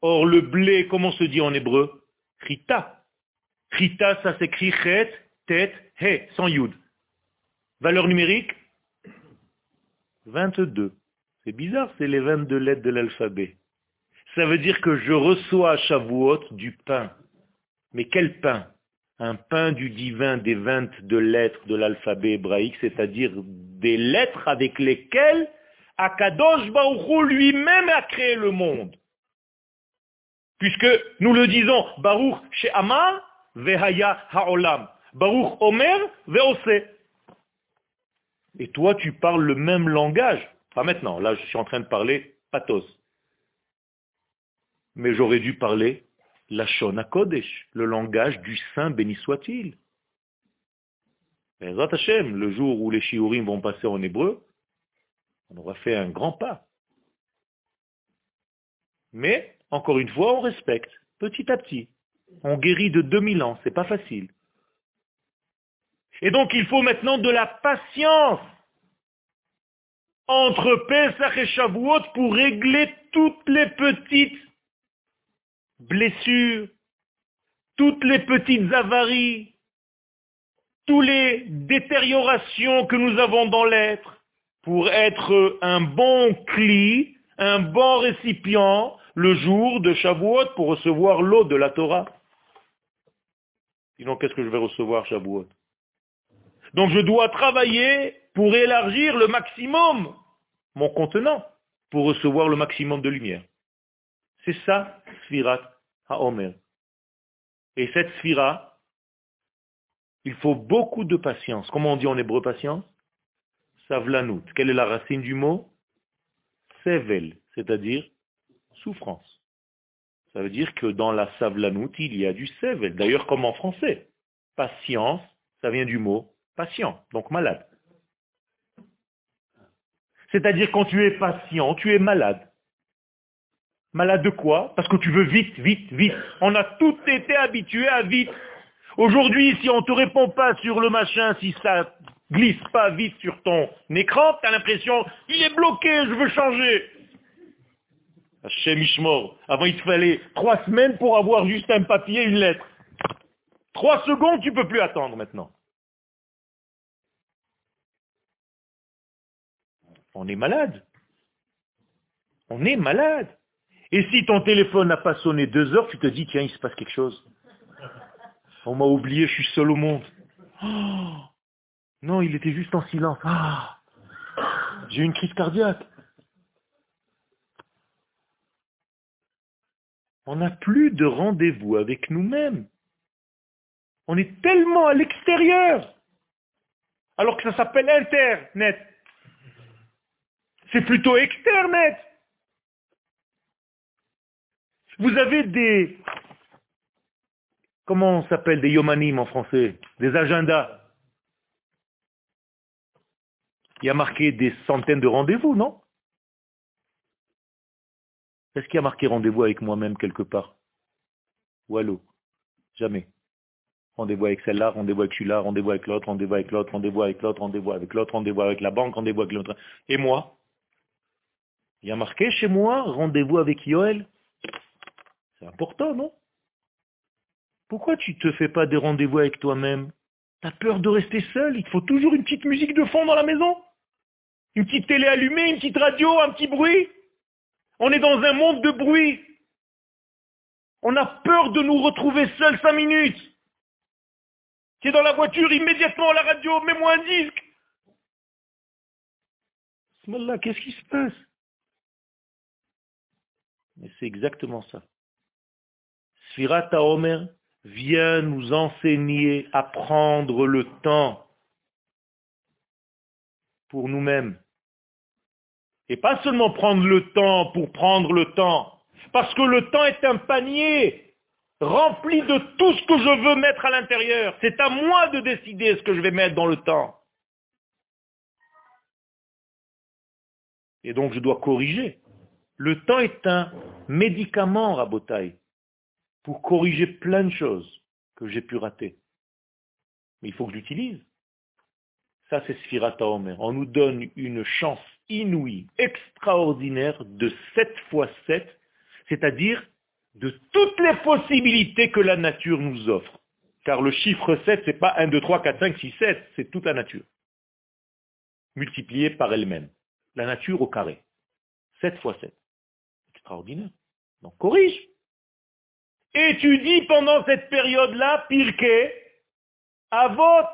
Or, le blé, comment se dit en hébreu? Rita. Rita, ça s'écrit chet, tête, he, sans yud. Valeur numérique? 22. C'est bizarre, c'est les 22 lettres de l'alphabet. Ça veut dire que je reçois à Shavuot du pain. Mais quel pain? Un pain du divin des vingt de lettres de l'alphabet hébraïque, c'est-à-dire des lettres avec lesquelles Akadosh Baruch lui-même a créé le monde. Puisque nous le disons, Baruch She'amar Vehaya Ha'olam. Baruch Omer Ve'ose. Et toi, tu parles le même langage. Pas maintenant, là je suis en train de parler pathos. Mais j'aurais dû parler la Shona Kodesh, le langage du Saint béni soit-il. Le jour où les shiurim vont passer en hébreu, on aura fait un grand pas. Mais, encore une fois, on respecte, petit à petit. On guérit de 2000 ans, c'est pas facile. Et donc il faut maintenant de la patience entre Pesach et Shavuot pour régler toutes les petites blessures, toutes les petites avaries, toutes les détériorations que nous avons dans l'être, pour être un bon cli, un bon récipient le jour de Shavuot pour recevoir l'eau de la Torah. Sinon, qu'est-ce que je vais recevoir Shavuot? Donc je dois travailler pour élargir le maximum mon contenant, pour recevoir le maximum de lumière. C'est ça, Sfirat HaOmer. Et cette Sphira, il faut beaucoup de patience. Comment on dit en hébreu patience? Savlanout. Quelle est la racine du mot? Sevel, c'est-à-dire souffrance. Ça veut dire que dans la savlanout, il y a du sevel. D'ailleurs, comme en français. Patience, ça vient du mot patient, donc malade. C'est-à-dire quand tu es patient, tu es malade. Malade de quoi? Parce que tu veux vite, vite, vite. On a tout été habitué à vite. Aujourd'hui, si on ne te répond pas sur le machin, si ça glisse pas vite sur ton écran, tu as l'impression, il est bloqué, je veux changer. Hachem Ishmor. Avant, il te fallait trois semaines pour avoir juste un papier, une lettre. Trois secondes, tu ne peux plus attendre maintenant. On est malade. On est malade. Et si ton téléphone n'a pas sonné deux heures, tu te dis, tiens, il se passe quelque chose. On m'a oublié, je suis seul au monde. Oh non, il était juste en silence. Ah J'ai une crise cardiaque. On n'a plus de rendez-vous avec nous-mêmes. On est tellement à l'extérieur. Alors que ça s'appelle Internet. C'est plutôt externet. Vous avez des, comment on s'appelle, des yomanim en français, des agendas. Il y a marqué des centaines de rendez-vous, non? Est-ce qu'il y a marqué rendez-vous avec moi-même quelque part? Ou allô Jamais. Rendez-vous avec celle-là, rendez-vous avec celui-là, rendez-vous avec l'autre, rendez-vous avec l'autre, rendez-vous avec l'autre, rendez-vous avec l'autre, rendez-vous avec la banque, rendez-vous avec l'autre. Et moi? Il y a marqué chez moi, rendez-vous avec Yoel? C'est important, non? Pourquoi tu ne te fais pas des rendez-vous avec toi-même? Tu as peur de rester seul? Il te faut toujours une petite musique de fond dans la maison? Une petite télé allumée, une petite radio, un petit bruit? On est dans un monde de bruit. On a peur de nous retrouver seuls cinq minutes. Tu es dans la voiture, immédiatement à la radio, mets-moi un disque. Smallah, qu'est-ce qui se passe? Mais c'est exactement ça. Sfirat Omer vient nous enseigner à prendre le temps pour nous-mêmes. Et pas seulement prendre le temps pour prendre le temps, parce que le temps est un panier rempli de tout ce que je veux mettre à l'intérieur. C'est à moi de décider ce que je vais mettre dans le temps. Et donc je dois corriger. Le temps est un médicament, Rabotaille, pour corriger plein de choses que j'ai pu rater. Mais il faut que j'utilise. Ça, c'est Sfirata Omer. On nous donne une chance inouïe, extraordinaire de 7 fois 7, c'est-à-dire de toutes les possibilités que la nature nous offre. Car le chiffre 7, c'est pas 1, 2, 3, 4, 5, 6, 7, c'est toute la nature. Multipliée par elle-même. La nature au carré. 7 fois 7. Extraordinaire. Donc corrige. Étudie pendant cette période-là, Pirke, vote.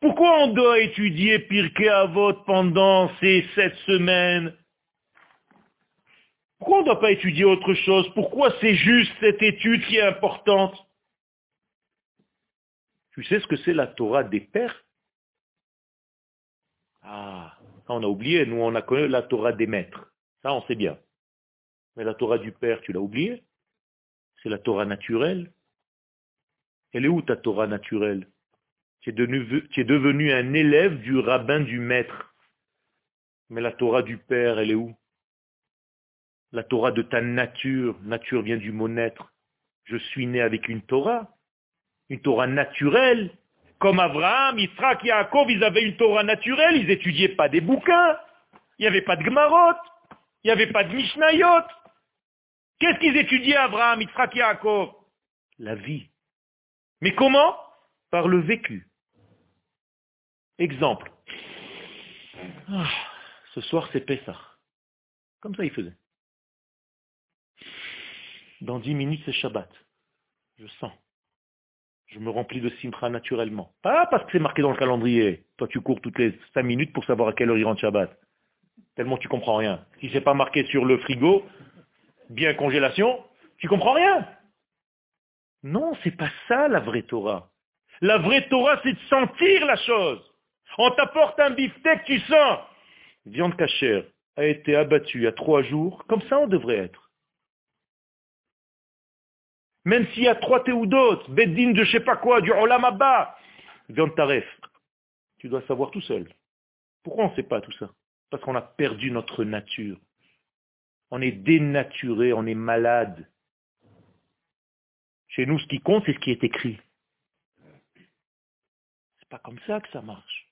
Pourquoi on doit étudier Pirkei Avot pendant ces sept semaines? Pourquoi on ne doit pas étudier autre chose? Pourquoi c'est juste cette étude qui est importante? Tu sais ce que c'est la Torah des pères? Ah, on a oublié, nous on a connu la Torah des maîtres. Ça on sait bien. Mais la Torah du Père, tu l'as oublié? C'est la Torah naturelle. Elle est où ta Torah naturelle? Tu es, devenu, un élève du rabbin du maître. Mais la Torah du Père, elle est où? La Torah de ta nature. Nature vient du mot naître. Je suis né avec une Torah. Une Torah naturelle. Comme Abraham, Yitzhak, Yaakov, ils avaient une Torah naturelle. Ils n'étudiaient pas des bouquins. Il n'y avait pas de Gmarot. Il n'y avait pas de Mishnayot. Qu'est-ce qu'ils étudiaient Abraham, Yitzhak, Yaakov? La vie. Mais comment? Par le vécu. Exemple. Ah, ce soir, c'est Pessah. Comme ça, il faisait. Dans dix minutes, c'est Shabbat. Je sens. Je me remplis de simcha naturellement. Pas parce que c'est marqué dans le calendrier. Toi, tu cours toutes les cinq minutes pour savoir à quelle heure il rentre Shabbat. Tellement tu comprends rien. Si c'est pas marqué sur le frigo, bien congélation, tu comprends rien. Non, c'est pas ça la vraie Torah. La vraie Torah, c'est de sentir la chose. On t'apporte un beefsteak, tu sens. Viande cachère a été abattue a trois jours, comme ça on devrait être. Même s'il y a trois théoudotes, beddin de je sais pas quoi, du olam abba, viande taref, tu dois savoir tout seul. Pourquoi on ne sait pas tout ça? Parce qu'on a perdu notre nature. On est dénaturé, on est malade. Chez nous, ce qui compte, c'est ce qui est écrit. C'est pas comme ça que ça marche.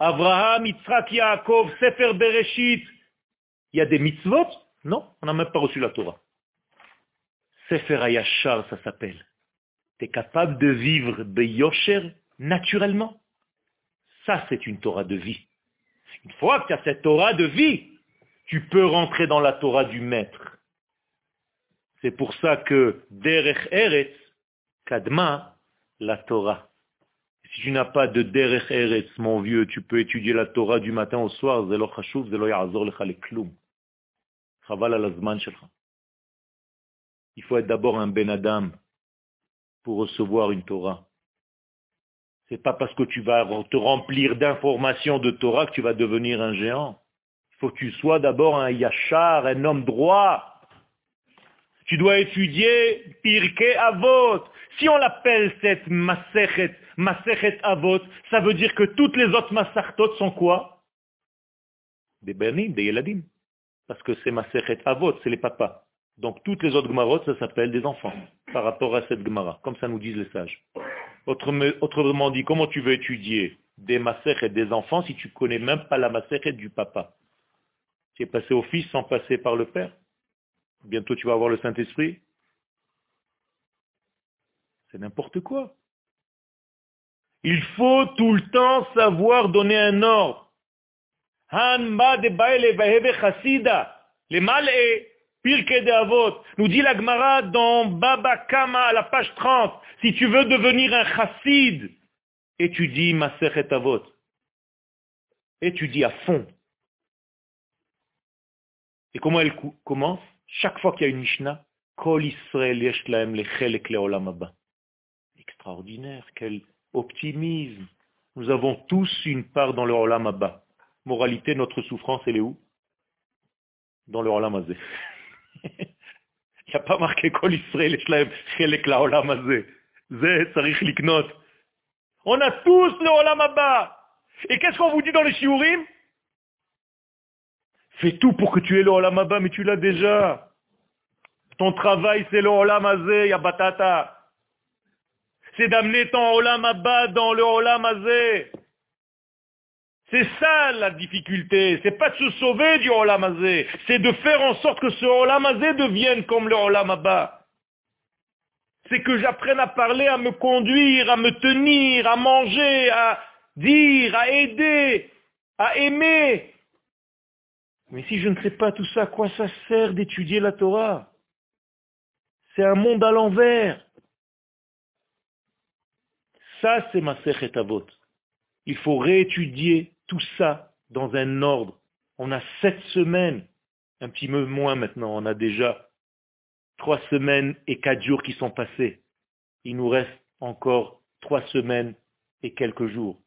Abraham, Yitzhak, Yaakov, Sefer Bereshit. Il y a des mitzvot? Non, on n'a même pas reçu la Torah. Sefer Ayashar, ça s'appelle. Tu es capable de vivre Beyosher naturellement? Ça, c'est une Torah de vie. Une fois que tu as cette Torah de vie, tu peux rentrer dans la Torah du Maître. C'est pour ça que Derech Eretz, Kadma, la Torah. Si tu n'as pas de Derech Eretz, mon vieux, tu peux étudier la Torah du matin au soir. Il faut être d'abord un Ben Adam pour recevoir une Torah. C'est pas parce que tu vas te remplir d'informations de Torah que tu vas devenir un géant. Faut que tu sois d'abord un yachar, un homme droit. Tu dois étudier Pirkei Avot. Si on l'appelle cette Masechet, Masechet Avot, ça veut dire que toutes les autres Masartot sont quoi? Des Benim, des Yeladim. Parce que c'est Masechet Avot, c'est les papas. Donc toutes les autres Gemarot, ça s'appelle des enfants, par rapport à cette Gemara, comme ça nous disent les sages. Autrement dit, comment tu veux étudier des Masechet des enfants si tu connais même pas la Masechet du papa? Tu es passé au fils sans passer par le père Bientôt tu vas avoir le Saint-Esprit. C'est n'importe quoi. Il faut tout le temps savoir donner un ordre. Les de Avot. Nous dit la Gemara dans Baba Kama à la page 30. Si tu veux devenir un chassid, étudie Masechet Avot. Étudie à fond. Et comment elle commence chaque fois qu'il y a une Mishnah, Kol Israël Extraordinaire, quel optimisme. Nous avons tous une part dans le Olam. Moralité, notre souffrance, elle est où? Dans le Olam. Il n'y a pas marqué Kol Israël Chelek Olam Azé. On a tous le Olam. Et qu'est-ce qu'on vous dit dans les Shiurim? Fais tout pour que tu aies le Olam mais tu l'as déjà. Ton travail, c'est le Olam Azé, Yabatata. C'est d'amener ton Olam dans le Olam Azé. C'est ça la difficulté. C'est pas de se sauver du Olam Azé. C'est de faire en sorte que ce Olam Azé devienne comme le Olam. C'est que j'apprenne à parler, à me conduire, à me tenir, à manger, à dire, à aider, à aimer, mais si je ne sais pas tout ça, à quoi ça sert d'étudier la Torah? C'est un monde à l'envers. Ça, c'est ma Avot. Il faut réétudier tout ça dans un ordre. On a sept semaines, un petit peu moins maintenant, on a déjà trois semaines et quatre jours qui sont passés. Il nous reste encore trois semaines et quelques jours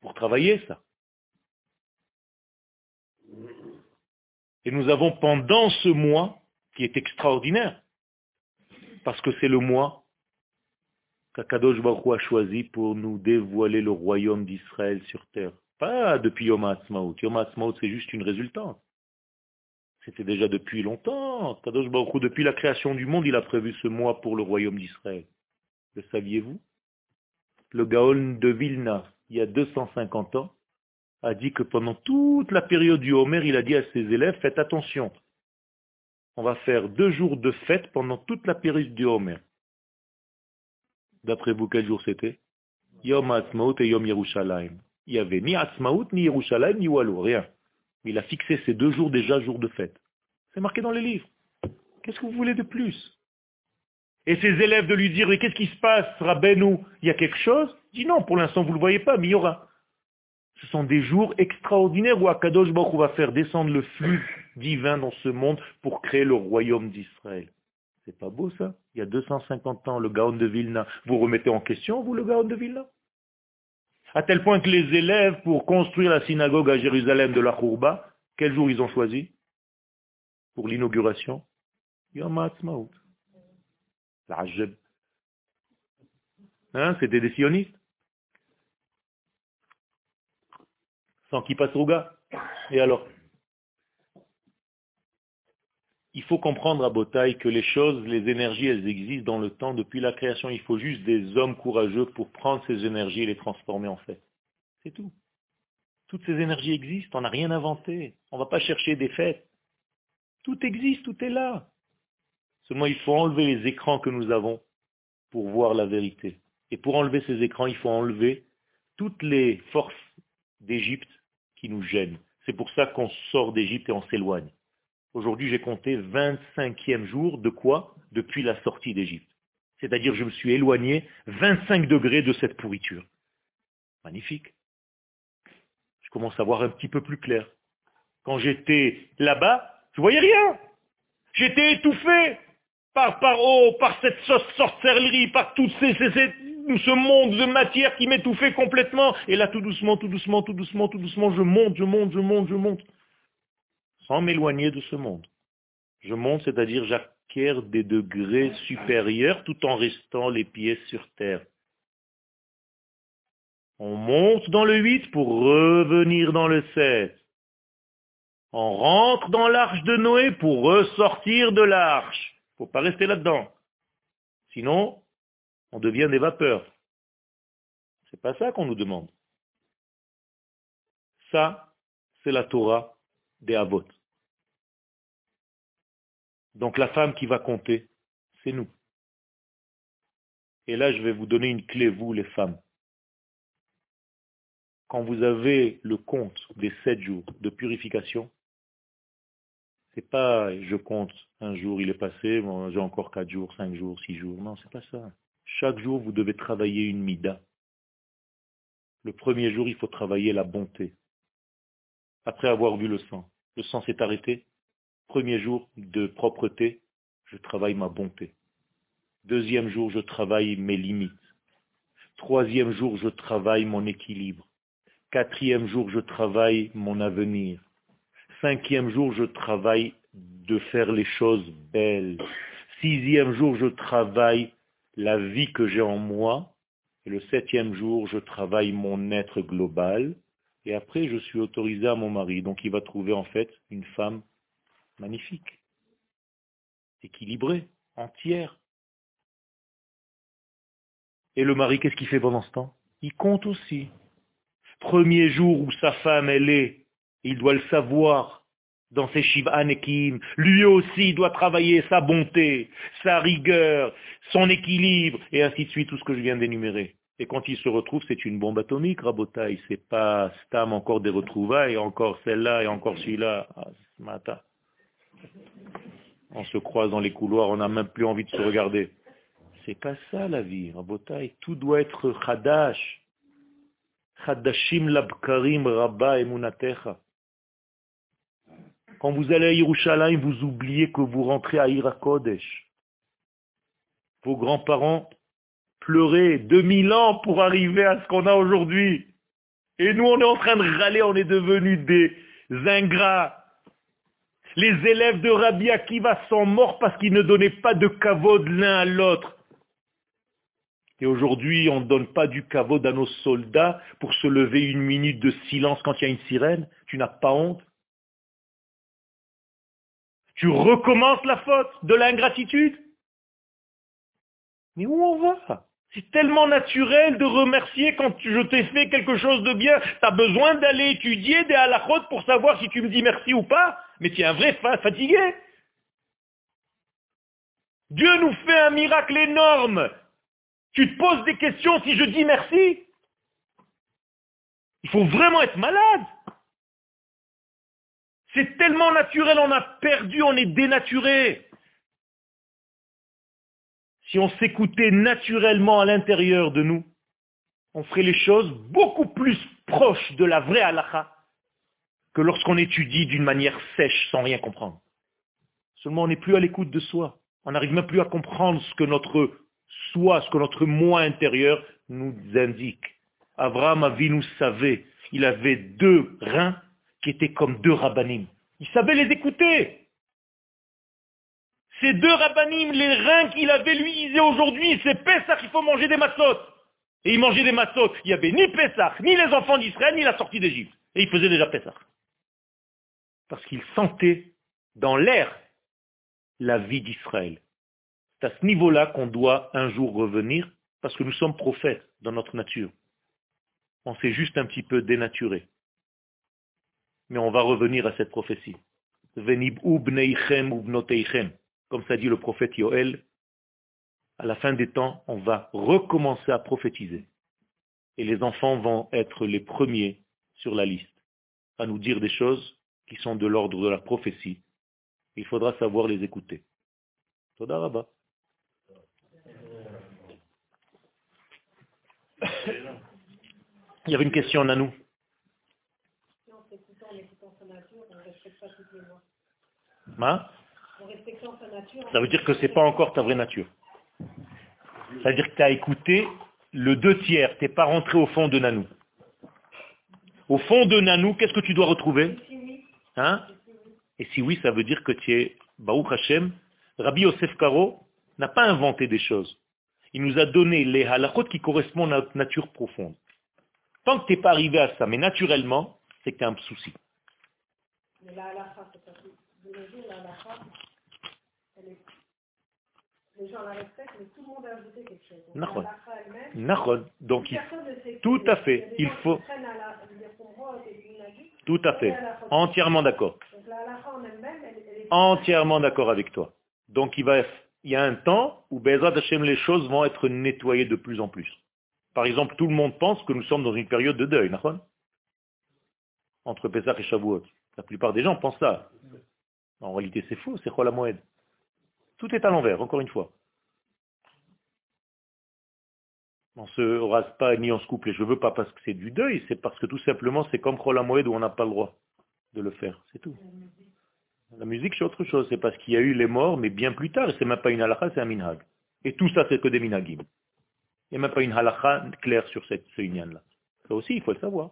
pour travailler ça. Et nous avons pendant ce mois, qui est extraordinaire, parce que c'est le mois qu'Akadosh Baruch a choisi pour nous dévoiler le royaume d'Israël sur terre. Pas depuis Yom HaAtzmaut. Yom HaAtzmaut, c'est juste une résultante. C'était déjà depuis longtemps. Kadosh Baruch depuis la création du monde, il a prévu ce mois pour le royaume d'Israël. Le saviez-vous? Le Gaon de Vilna, il y a 250 ans, a dit que pendant toute la période du Homer, il a dit à ses élèves, faites attention. On va faire deux jours de fête pendant toute la période du Homer. D'après vous, quel jour c'était? Yom Ha'atzmaut et Yom Yerushalayim. Il n'y avait ni Atzmaut, ni Yerushalayim, ni Walou, rien. Il a fixé ces deux jours déjà jours de fête. C'est marqué dans les livres. Qu'est-ce que vous voulez de plus? Et ses élèves de lui dire, mais qu'est-ce qui se passe, Rabbeinu? Il y a quelque chose? Il dit non, pour l'instant vous ne le voyez pas, mais il y aura. Ce sont des jours extraordinaires où Akadosh Baruch va faire descendre le flux divin dans ce monde pour créer le royaume d'Israël. C'est pas beau ça? Il y a 250 ans, le Gaon de Vilna. Vous remettez en question, vous, le Gaon de Vilna? À tel point que les élèves, pour construire la synagogue à Jérusalem de la Khourba, quel jour ils ont choisi? Pour l'inauguration? Yom Ha'atzmaut. Hein, C'était des sionistes? Sans au gars. Et alors? Il faut comprendre à Botaï que les choses, les énergies, elles existent dans le temps depuis la création. Il faut juste des hommes courageux pour prendre ces énergies et les transformer en fait. C'est tout. Toutes ces énergies existent, on n'a rien inventé. On ne va pas chercher des fêtes. Tout existe, tout est là. Seulement, il faut enlever les écrans que nous avons pour voir la vérité. Et pour enlever ces écrans, il faut enlever toutes les forces d'Égypte nous gênent. C'est pour ça qu'on sort d'Égypte et on s'éloigne. Aujourd'hui, j'ai compté 25e jour de quoi? Depuis la sortie d'Égypte. C'est-à-dire, je me suis éloigné 25 degrés de cette pourriture. Magnifique. Je commence à voir un petit peu plus clair. Quand j'étais là-bas, je voyais rien. J'étais étouffé par, par, oh, par cette sorcellerie, par tout ces, ce monde de matière qui m'étouffait complètement. Et là, tout doucement, tout doucement, tout doucement, tout doucement, je monte, je monte, je monte, je monte sans m'éloigner de ce monde. Je monte, c'est-à-dire j'acquiers des degrés supérieurs tout en restant les pieds sur terre. On monte dans le 8 pour revenir dans le 7. On rentre dans l'arche de Noé pour ressortir de l'arche. Faut pas rester là-dedans. Sinon, on devient des vapeurs. C'est pas ça qu'on nous demande. Ça, c'est la Torah des Avot. Donc la femme qui va compter, c'est nous. Et là, je vais vous donner une clé, vous les femmes. Quand vous avez le compte des sept jours de purification, c'est pas je compte un jour, il est passé, j'ai encore quatre jours, cinq jours, six jours. Non, c'est pas ça. Chaque jour, vous devez travailler une mida. Le premier jour, il faut travailler la bonté. Après avoir vu le sang le sang s'est arrêté. Premier jour de propreté, je travaille ma bonté. Deuxième jour, je travaille mes limites. Troisième jour, je travaille mon équilibre. Quatrième jour, je travaille mon avenir. Cinquième jour, je travaille de faire les choses belles. Sixième jour, je travaille la vie que j'ai en moi. Et le septième jour, je travaille mon être global. Et après, je suis autorisé à mon mari. Donc il va trouver en fait une femme magnifique, équilibrée, entière. Et le mari, qu'est-ce qu'il fait pendant ce temps? Il compte aussi. Premier jour où sa femme, elle est, il doit le savoir dans ses Shivanekim. Lui aussi doit travailler sa bonté, sa rigueur, son équilibre, et ainsi de suite, tout ce que je viens d'énumérer. Et quand il se retrouve, c'est une bombe atomique, Rabotaï. C'est pas Stam encore des retrouvailles, encore celle-là et encore celui-là. Ah, matin. On se croise dans les couloirs, on n'a même plus envie de se regarder. C'est pas ça la vie, Rabotaï. Tout doit être Khadash. Khadashim labkarim rabba emunatecha. Quand vous allez à Yerushalayim, vous oubliez que vous rentrez à Irakodesh. Vos grands-parents pleurer 2000 ans pour arriver à ce qu'on a aujourd'hui. Et nous, on est en train de râler, on est devenus des ingrats. Les élèves de Rabbi Akiva sont morts parce qu'ils ne donnaient pas de de l'un à l'autre. Et aujourd'hui, on ne donne pas du caveau à nos soldats pour se lever une minute de silence quand il y a une sirène. Tu n'as pas honte? Tu recommences la faute de l'ingratitude? Mais où on va? C'est tellement naturel de remercier quand je t'ai fait quelque chose de bien. Tu as besoin d'aller étudier des halachot pour savoir si tu me dis merci ou pas. Mais tu es un vrai fatigué. Dieu nous fait un miracle énorme. Tu te poses des questions si je dis merci Il faut vraiment être malade. C'est tellement naturel, on a perdu, on est dénaturé. Si on s'écoutait naturellement à l'intérieur de nous, on ferait les choses beaucoup plus proches de la vraie halakha que lorsqu'on étudie d'une manière sèche sans rien comprendre. Seulement on n'est plus à l'écoute de soi. On n'arrive même plus à comprendre ce que notre soi, ce que notre moi intérieur nous indique. Abraham nous savait, il avait deux reins qui étaient comme deux rabbinim. Il savait les écouter. Ces deux rabbinim, les reins qu'il avait, lui, disaient aujourd'hui, c'est Pessah qu'il faut manger des matzot. Et il mangeait des matzot. Il n'y avait ni Pessah, ni les enfants d'Israël, ni la sortie d'Égypte. Et il faisait déjà Pessah. Parce qu'il sentait dans l'air la vie d'Israël. C'est à ce niveau-là qu'on doit un jour revenir, parce que nous sommes prophètes dans notre nature. On s'est juste un petit peu dénaturé. Mais on va revenir à cette prophétie. Comme ça dit le prophète Yoel, à la fin des temps, on va recommencer à prophétiser. Et les enfants vont être les premiers sur la liste, à nous dire des choses qui sont de l'ordre de la prophétie. Il faudra savoir les écouter. Toda Il y avait une question, Nanou. Ma? Ça veut dire que ce n'est pas encore ta vraie nature. Ça veut dire que tu as écouté le deux tiers, tu n'es pas rentré au fond de Nanou. Au fond de Nanou, qu'est-ce que tu dois retrouver? Hein? Et si oui, ça veut dire que tu es Baruch Hashem. Rabbi Yosef Karo n'a pas inventé des choses. Il nous a donné les halachot qui correspondent à notre nature profonde. Tant que tu n'es pas arrivé à ça, mais naturellement, c'est que tu as un souci. Mais la halakha, c'est pas de nos jours, la halakha, elle est... les gens la respectent, mais tout le monde a ajouté quelque chose. Donc, elle-même, Donc, il... tout à fait, il faut... Tout à fait, entièrement d'accord. Entièrement d'accord avec toi. Donc il va il y a un temps où Bezrat Hashem, les choses vont être nettoyées de plus en plus. Par exemple, tout le monde pense que nous sommes dans une période de deuil, entre Pesach et Shavuot. La plupart des gens pensent ça. En réalité, c'est faux, c'est quoi la moed Tout est à l'envers, encore une fois. On se rase pas ni on se coupe les cheveux, pas parce que c'est du deuil, c'est parce que tout simplement c'est comme la moed où on n'a pas le droit de le faire, c'est tout. La musique, c'est autre chose. C'est parce qu'il y a eu les morts, mais bien plus tard. C'est même pas une halakha, c'est un minhag. Et tout ça, c'est que des minhagim. Il n'y a même pas une halakha claire sur cette, ce là Ça aussi, il faut le savoir.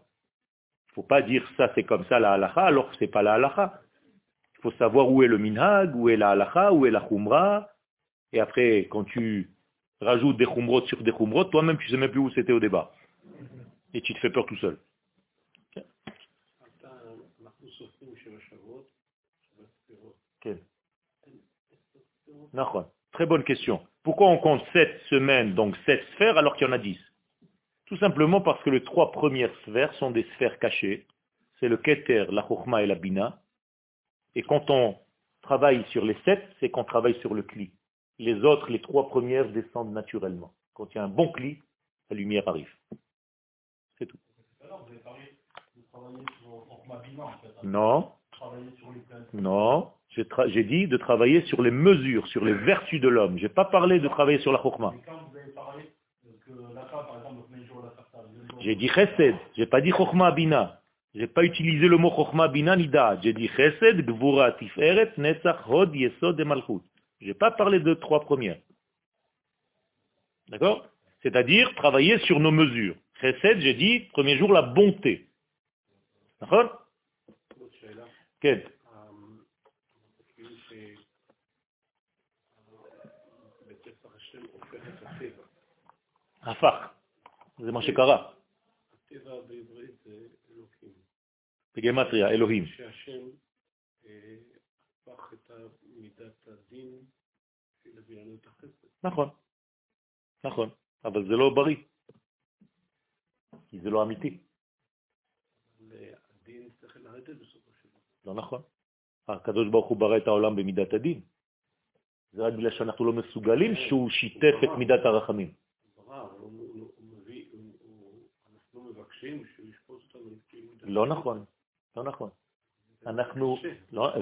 Il ne faut pas dire ça, c'est comme ça la halakha, alors que ce n'est pas la halakha. Il faut savoir où est le minhag, où est la halakha, où est la khumra. Et après, quand tu rajoutes des khumrot sur des khumrot, toi-même, tu ne sais même plus où c'était au débat. Et tu te fais peur tout seul. Très bonne question. Pourquoi on compte sept semaines, donc sept sphères, alors qu'il y en a dix? Tout simplement parce que les trois premières sphères sont des sphères cachées. C'est le Keter, la Chokhma et la Bina. Et quand on travaille sur les sept, c'est qu'on travaille sur le Kli. Les autres, les trois premières, descendent naturellement. Quand il y a un bon Kli, la lumière arrive. C'est tout. Non. Non. J'ai dit de travailler sur les mesures, sur les vertus de l'homme. Je n'ai pas parlé de travailler sur la chokma. J'ai dit chesed, j'ai pas dit chokma bina. J'ai pas utilisé le mot chokma bina ni da. J'ai dit chesed, gvura, tiferet, netzach, hod, yesod et malchut. J'ai pas parlé de trois premières. D'accord C'est-à-dire travailler sur nos mesures. Chesed, j'ai dit, premier jour, la bonté. D'accord Quel הפך. זה מה שקרה.
הטבע בעברית זה אלוקים.
בגמטריה, אלוהים.
שהשם אה, הפך את מידת הדין את החסד.
נכון, נכון, אבל זה לא בריא, כי זה לא אמיתי.
הדין צריך לרדת בסופו של דבר.
לא נכון. הקדוש ברוך הוא ברא את העולם במידת הדין. זה רק בגלל שאנחנו לא מסוגלים שהוא שיתף את מידת הרחמים. לא נכון, לא נכון. אנחנו, לא,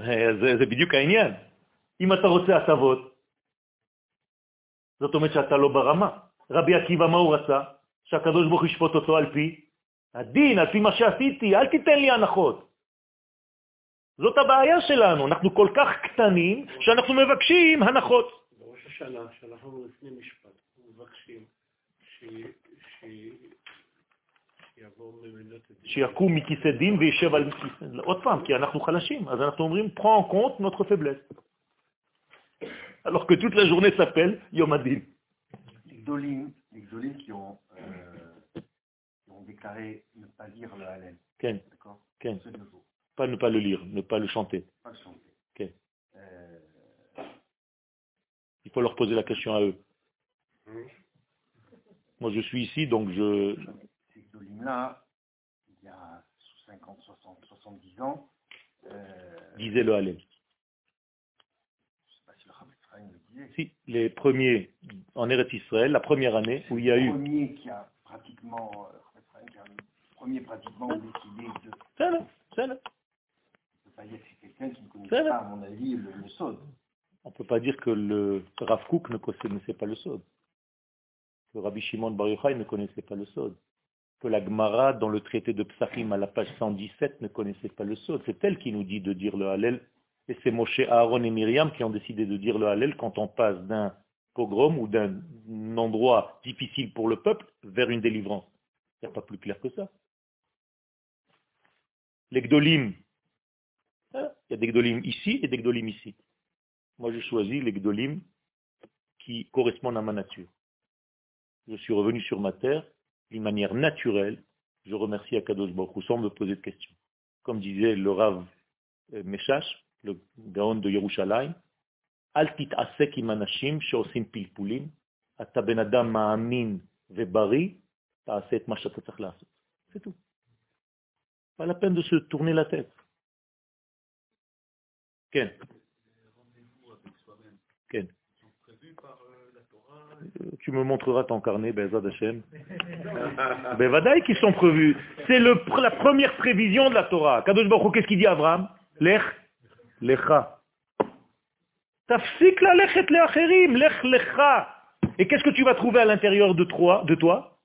זה, זה בדיוק העניין. אם אתה רוצה הטבות, זאת אומרת שאתה לא ברמה. רבי עקיבא, מה הוא רצה? שהקדוש ברוך ישפוט אותו על פי הדין, על פי מה שעשיתי, אל תיתן לי הנחות. זאת הבעיה שלנו, אנחנו כל כך קטנים שאנחנו מבקשים הנחות.
בראש השנה, שאנחנו לפני משפט, מבקשים
שיקום מכיסא דין וישב על כיסא, עוד פעם, כי אנחנו חלשים, אז אנחנו אומרים, prends en compte notre faiblesse. Alors que toute la journée s'appelle Yom Adin.
Les Gdolim, les Gdolim qui ont, euh, qui ont déclaré ne pas lire le Hallel.
Ken.
D'accord
Ken. Pas ne pas le lire, ne pas le chanter.
Pas le chanter.
Ken.
Euh...
Il faut leur poser la question à eux. Moi, je suis ici, donc je,
là il y a 50, 60, 70 ans,
euh, disait le Hallel.
Je ne sais pas si le Rav le disait.
Si, les premiers en Eretz Israël, la première année où il y a
le
eu...
Premier qui a pratiquement, euh, qui a le premier pratiquement décidé de...
C'est là, c'est là.
On ne peut pas dire que c'est quelqu'un qui ne connaissait pas, à mon avis, le, le Sod.
On ne peut pas dire que le Rav Kook ne connaissait pas le Sod. Que Rabbi Shimon Bar Yochai ne connaissait pas le Sod que la Gemara, dans le traité de Psachim à la page 117, ne connaissait pas le Sod. C'est elle qui nous dit de dire le Hallel. Et c'est Moshe, Aaron et Myriam qui ont décidé de dire le Hallel quand on passe d'un pogrom ou d'un endroit difficile pour le peuple vers une délivrance. Il n'y a pas plus clair que ça. Les Gdolim, hein, il y a des Gdolim ici et des Gdolim ici. Moi, je choisis les Gdolim qui correspondent à ma nature. Je suis revenu sur ma terre d'une manière naturelle, je remercie Akadosh Baruch sans me poser de questions. Comme disait le Rav euh, Meshach, le Gaon de Yerushalayim, Al tit'asek im anashim sheosim pilpulim, ata ben adam ma'amin ve'bari. C'est tout. Pas la peine de se tourner la tête. Ken. Ken tu me montreras ton carnet, Bezad Hashem. Bevadaï qui sont prévus. C'est la première prévision de la Torah. Kadosh Baruch qu'est-ce qu'il dit à Abraham Lech, lecha. Tafsik la lechet leacherim, lech lecha. Et qu'est-ce que tu vas trouver à l'intérieur de toi, de toi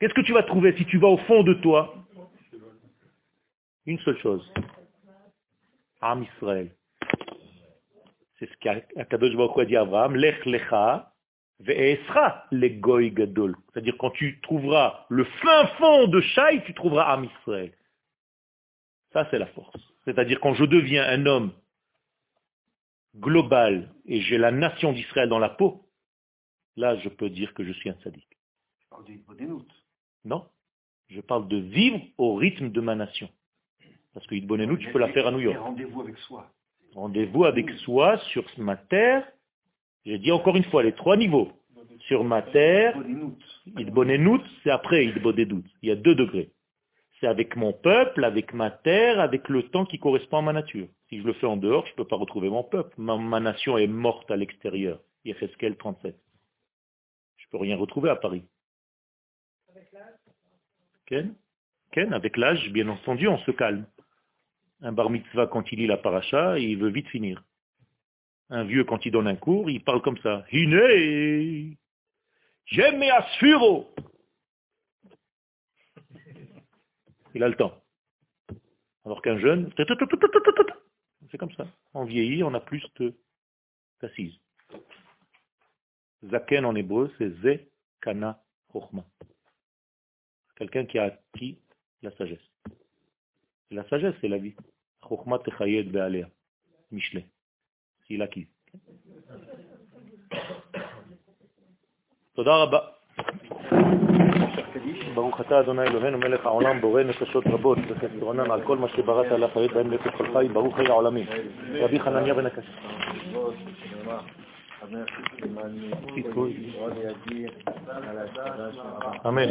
Qu'est-ce que tu vas trouver si tu vas au fond de toi? Une seule chose. Am Israël. C'est ce qu'Akadosh Baruch a dit à Abraham, Lech lecha ve'esra le goy gadol. C'est-à-dire quand tu trouveras le fin fond de Shai, tu trouveras Am Israël. Ça, c'est la force. C'est-à-dire quand je deviens un homme global et j'ai la nation d'Israël dans la peau, là, je peux dire que je suis un sadique.
Tu parles de
Non. Je parle de vivre au rythme de ma nation. Parce que Idbonenout, tu peux la faire à New York.
Rendez-vous avec soi.
Rendez-vous avec soi sur ma terre. J'ai dit encore une fois les trois niveaux. Sur ma terre, Idbonenout, c'est après Idbodedout. Il y a deux degrés. C'est avec mon peuple, avec ma terre, avec le temps qui correspond à ma nature. Si je le fais en dehors, je ne peux pas retrouver mon peuple. Ma, nation est morte à l'extérieur. Yecheskel 37. Je ne peux rien retrouver à Paris. Avec l'âge Ken? Ken, avec l'âge, bien entendu, on se calme. Un bar mitzvah, quand il lit la paracha, il veut vite finir. Un vieux, quand il donne un cours, il parle comme ça. Hine J'aime Il a le temps. Alors qu'un jeune, c'est comme ça. On vieillit, on a plus d'assises. Zaken en hébreu, c'est Ze Kana Chochma. Quelqu'un qui a acquis la sagesse. La sagesse, c'est la vie. Techayed be'alea. Michelet. C'est l'acquis. תודה רבה. ברוך אתה אדוני אלוהינו מלך העולם בורא נפשות רבות וחסרונן על כל מה שבראת לחיות בהם נפש כל חי ברוך חי העולמים. רבי חנניה בן הקש. אמן.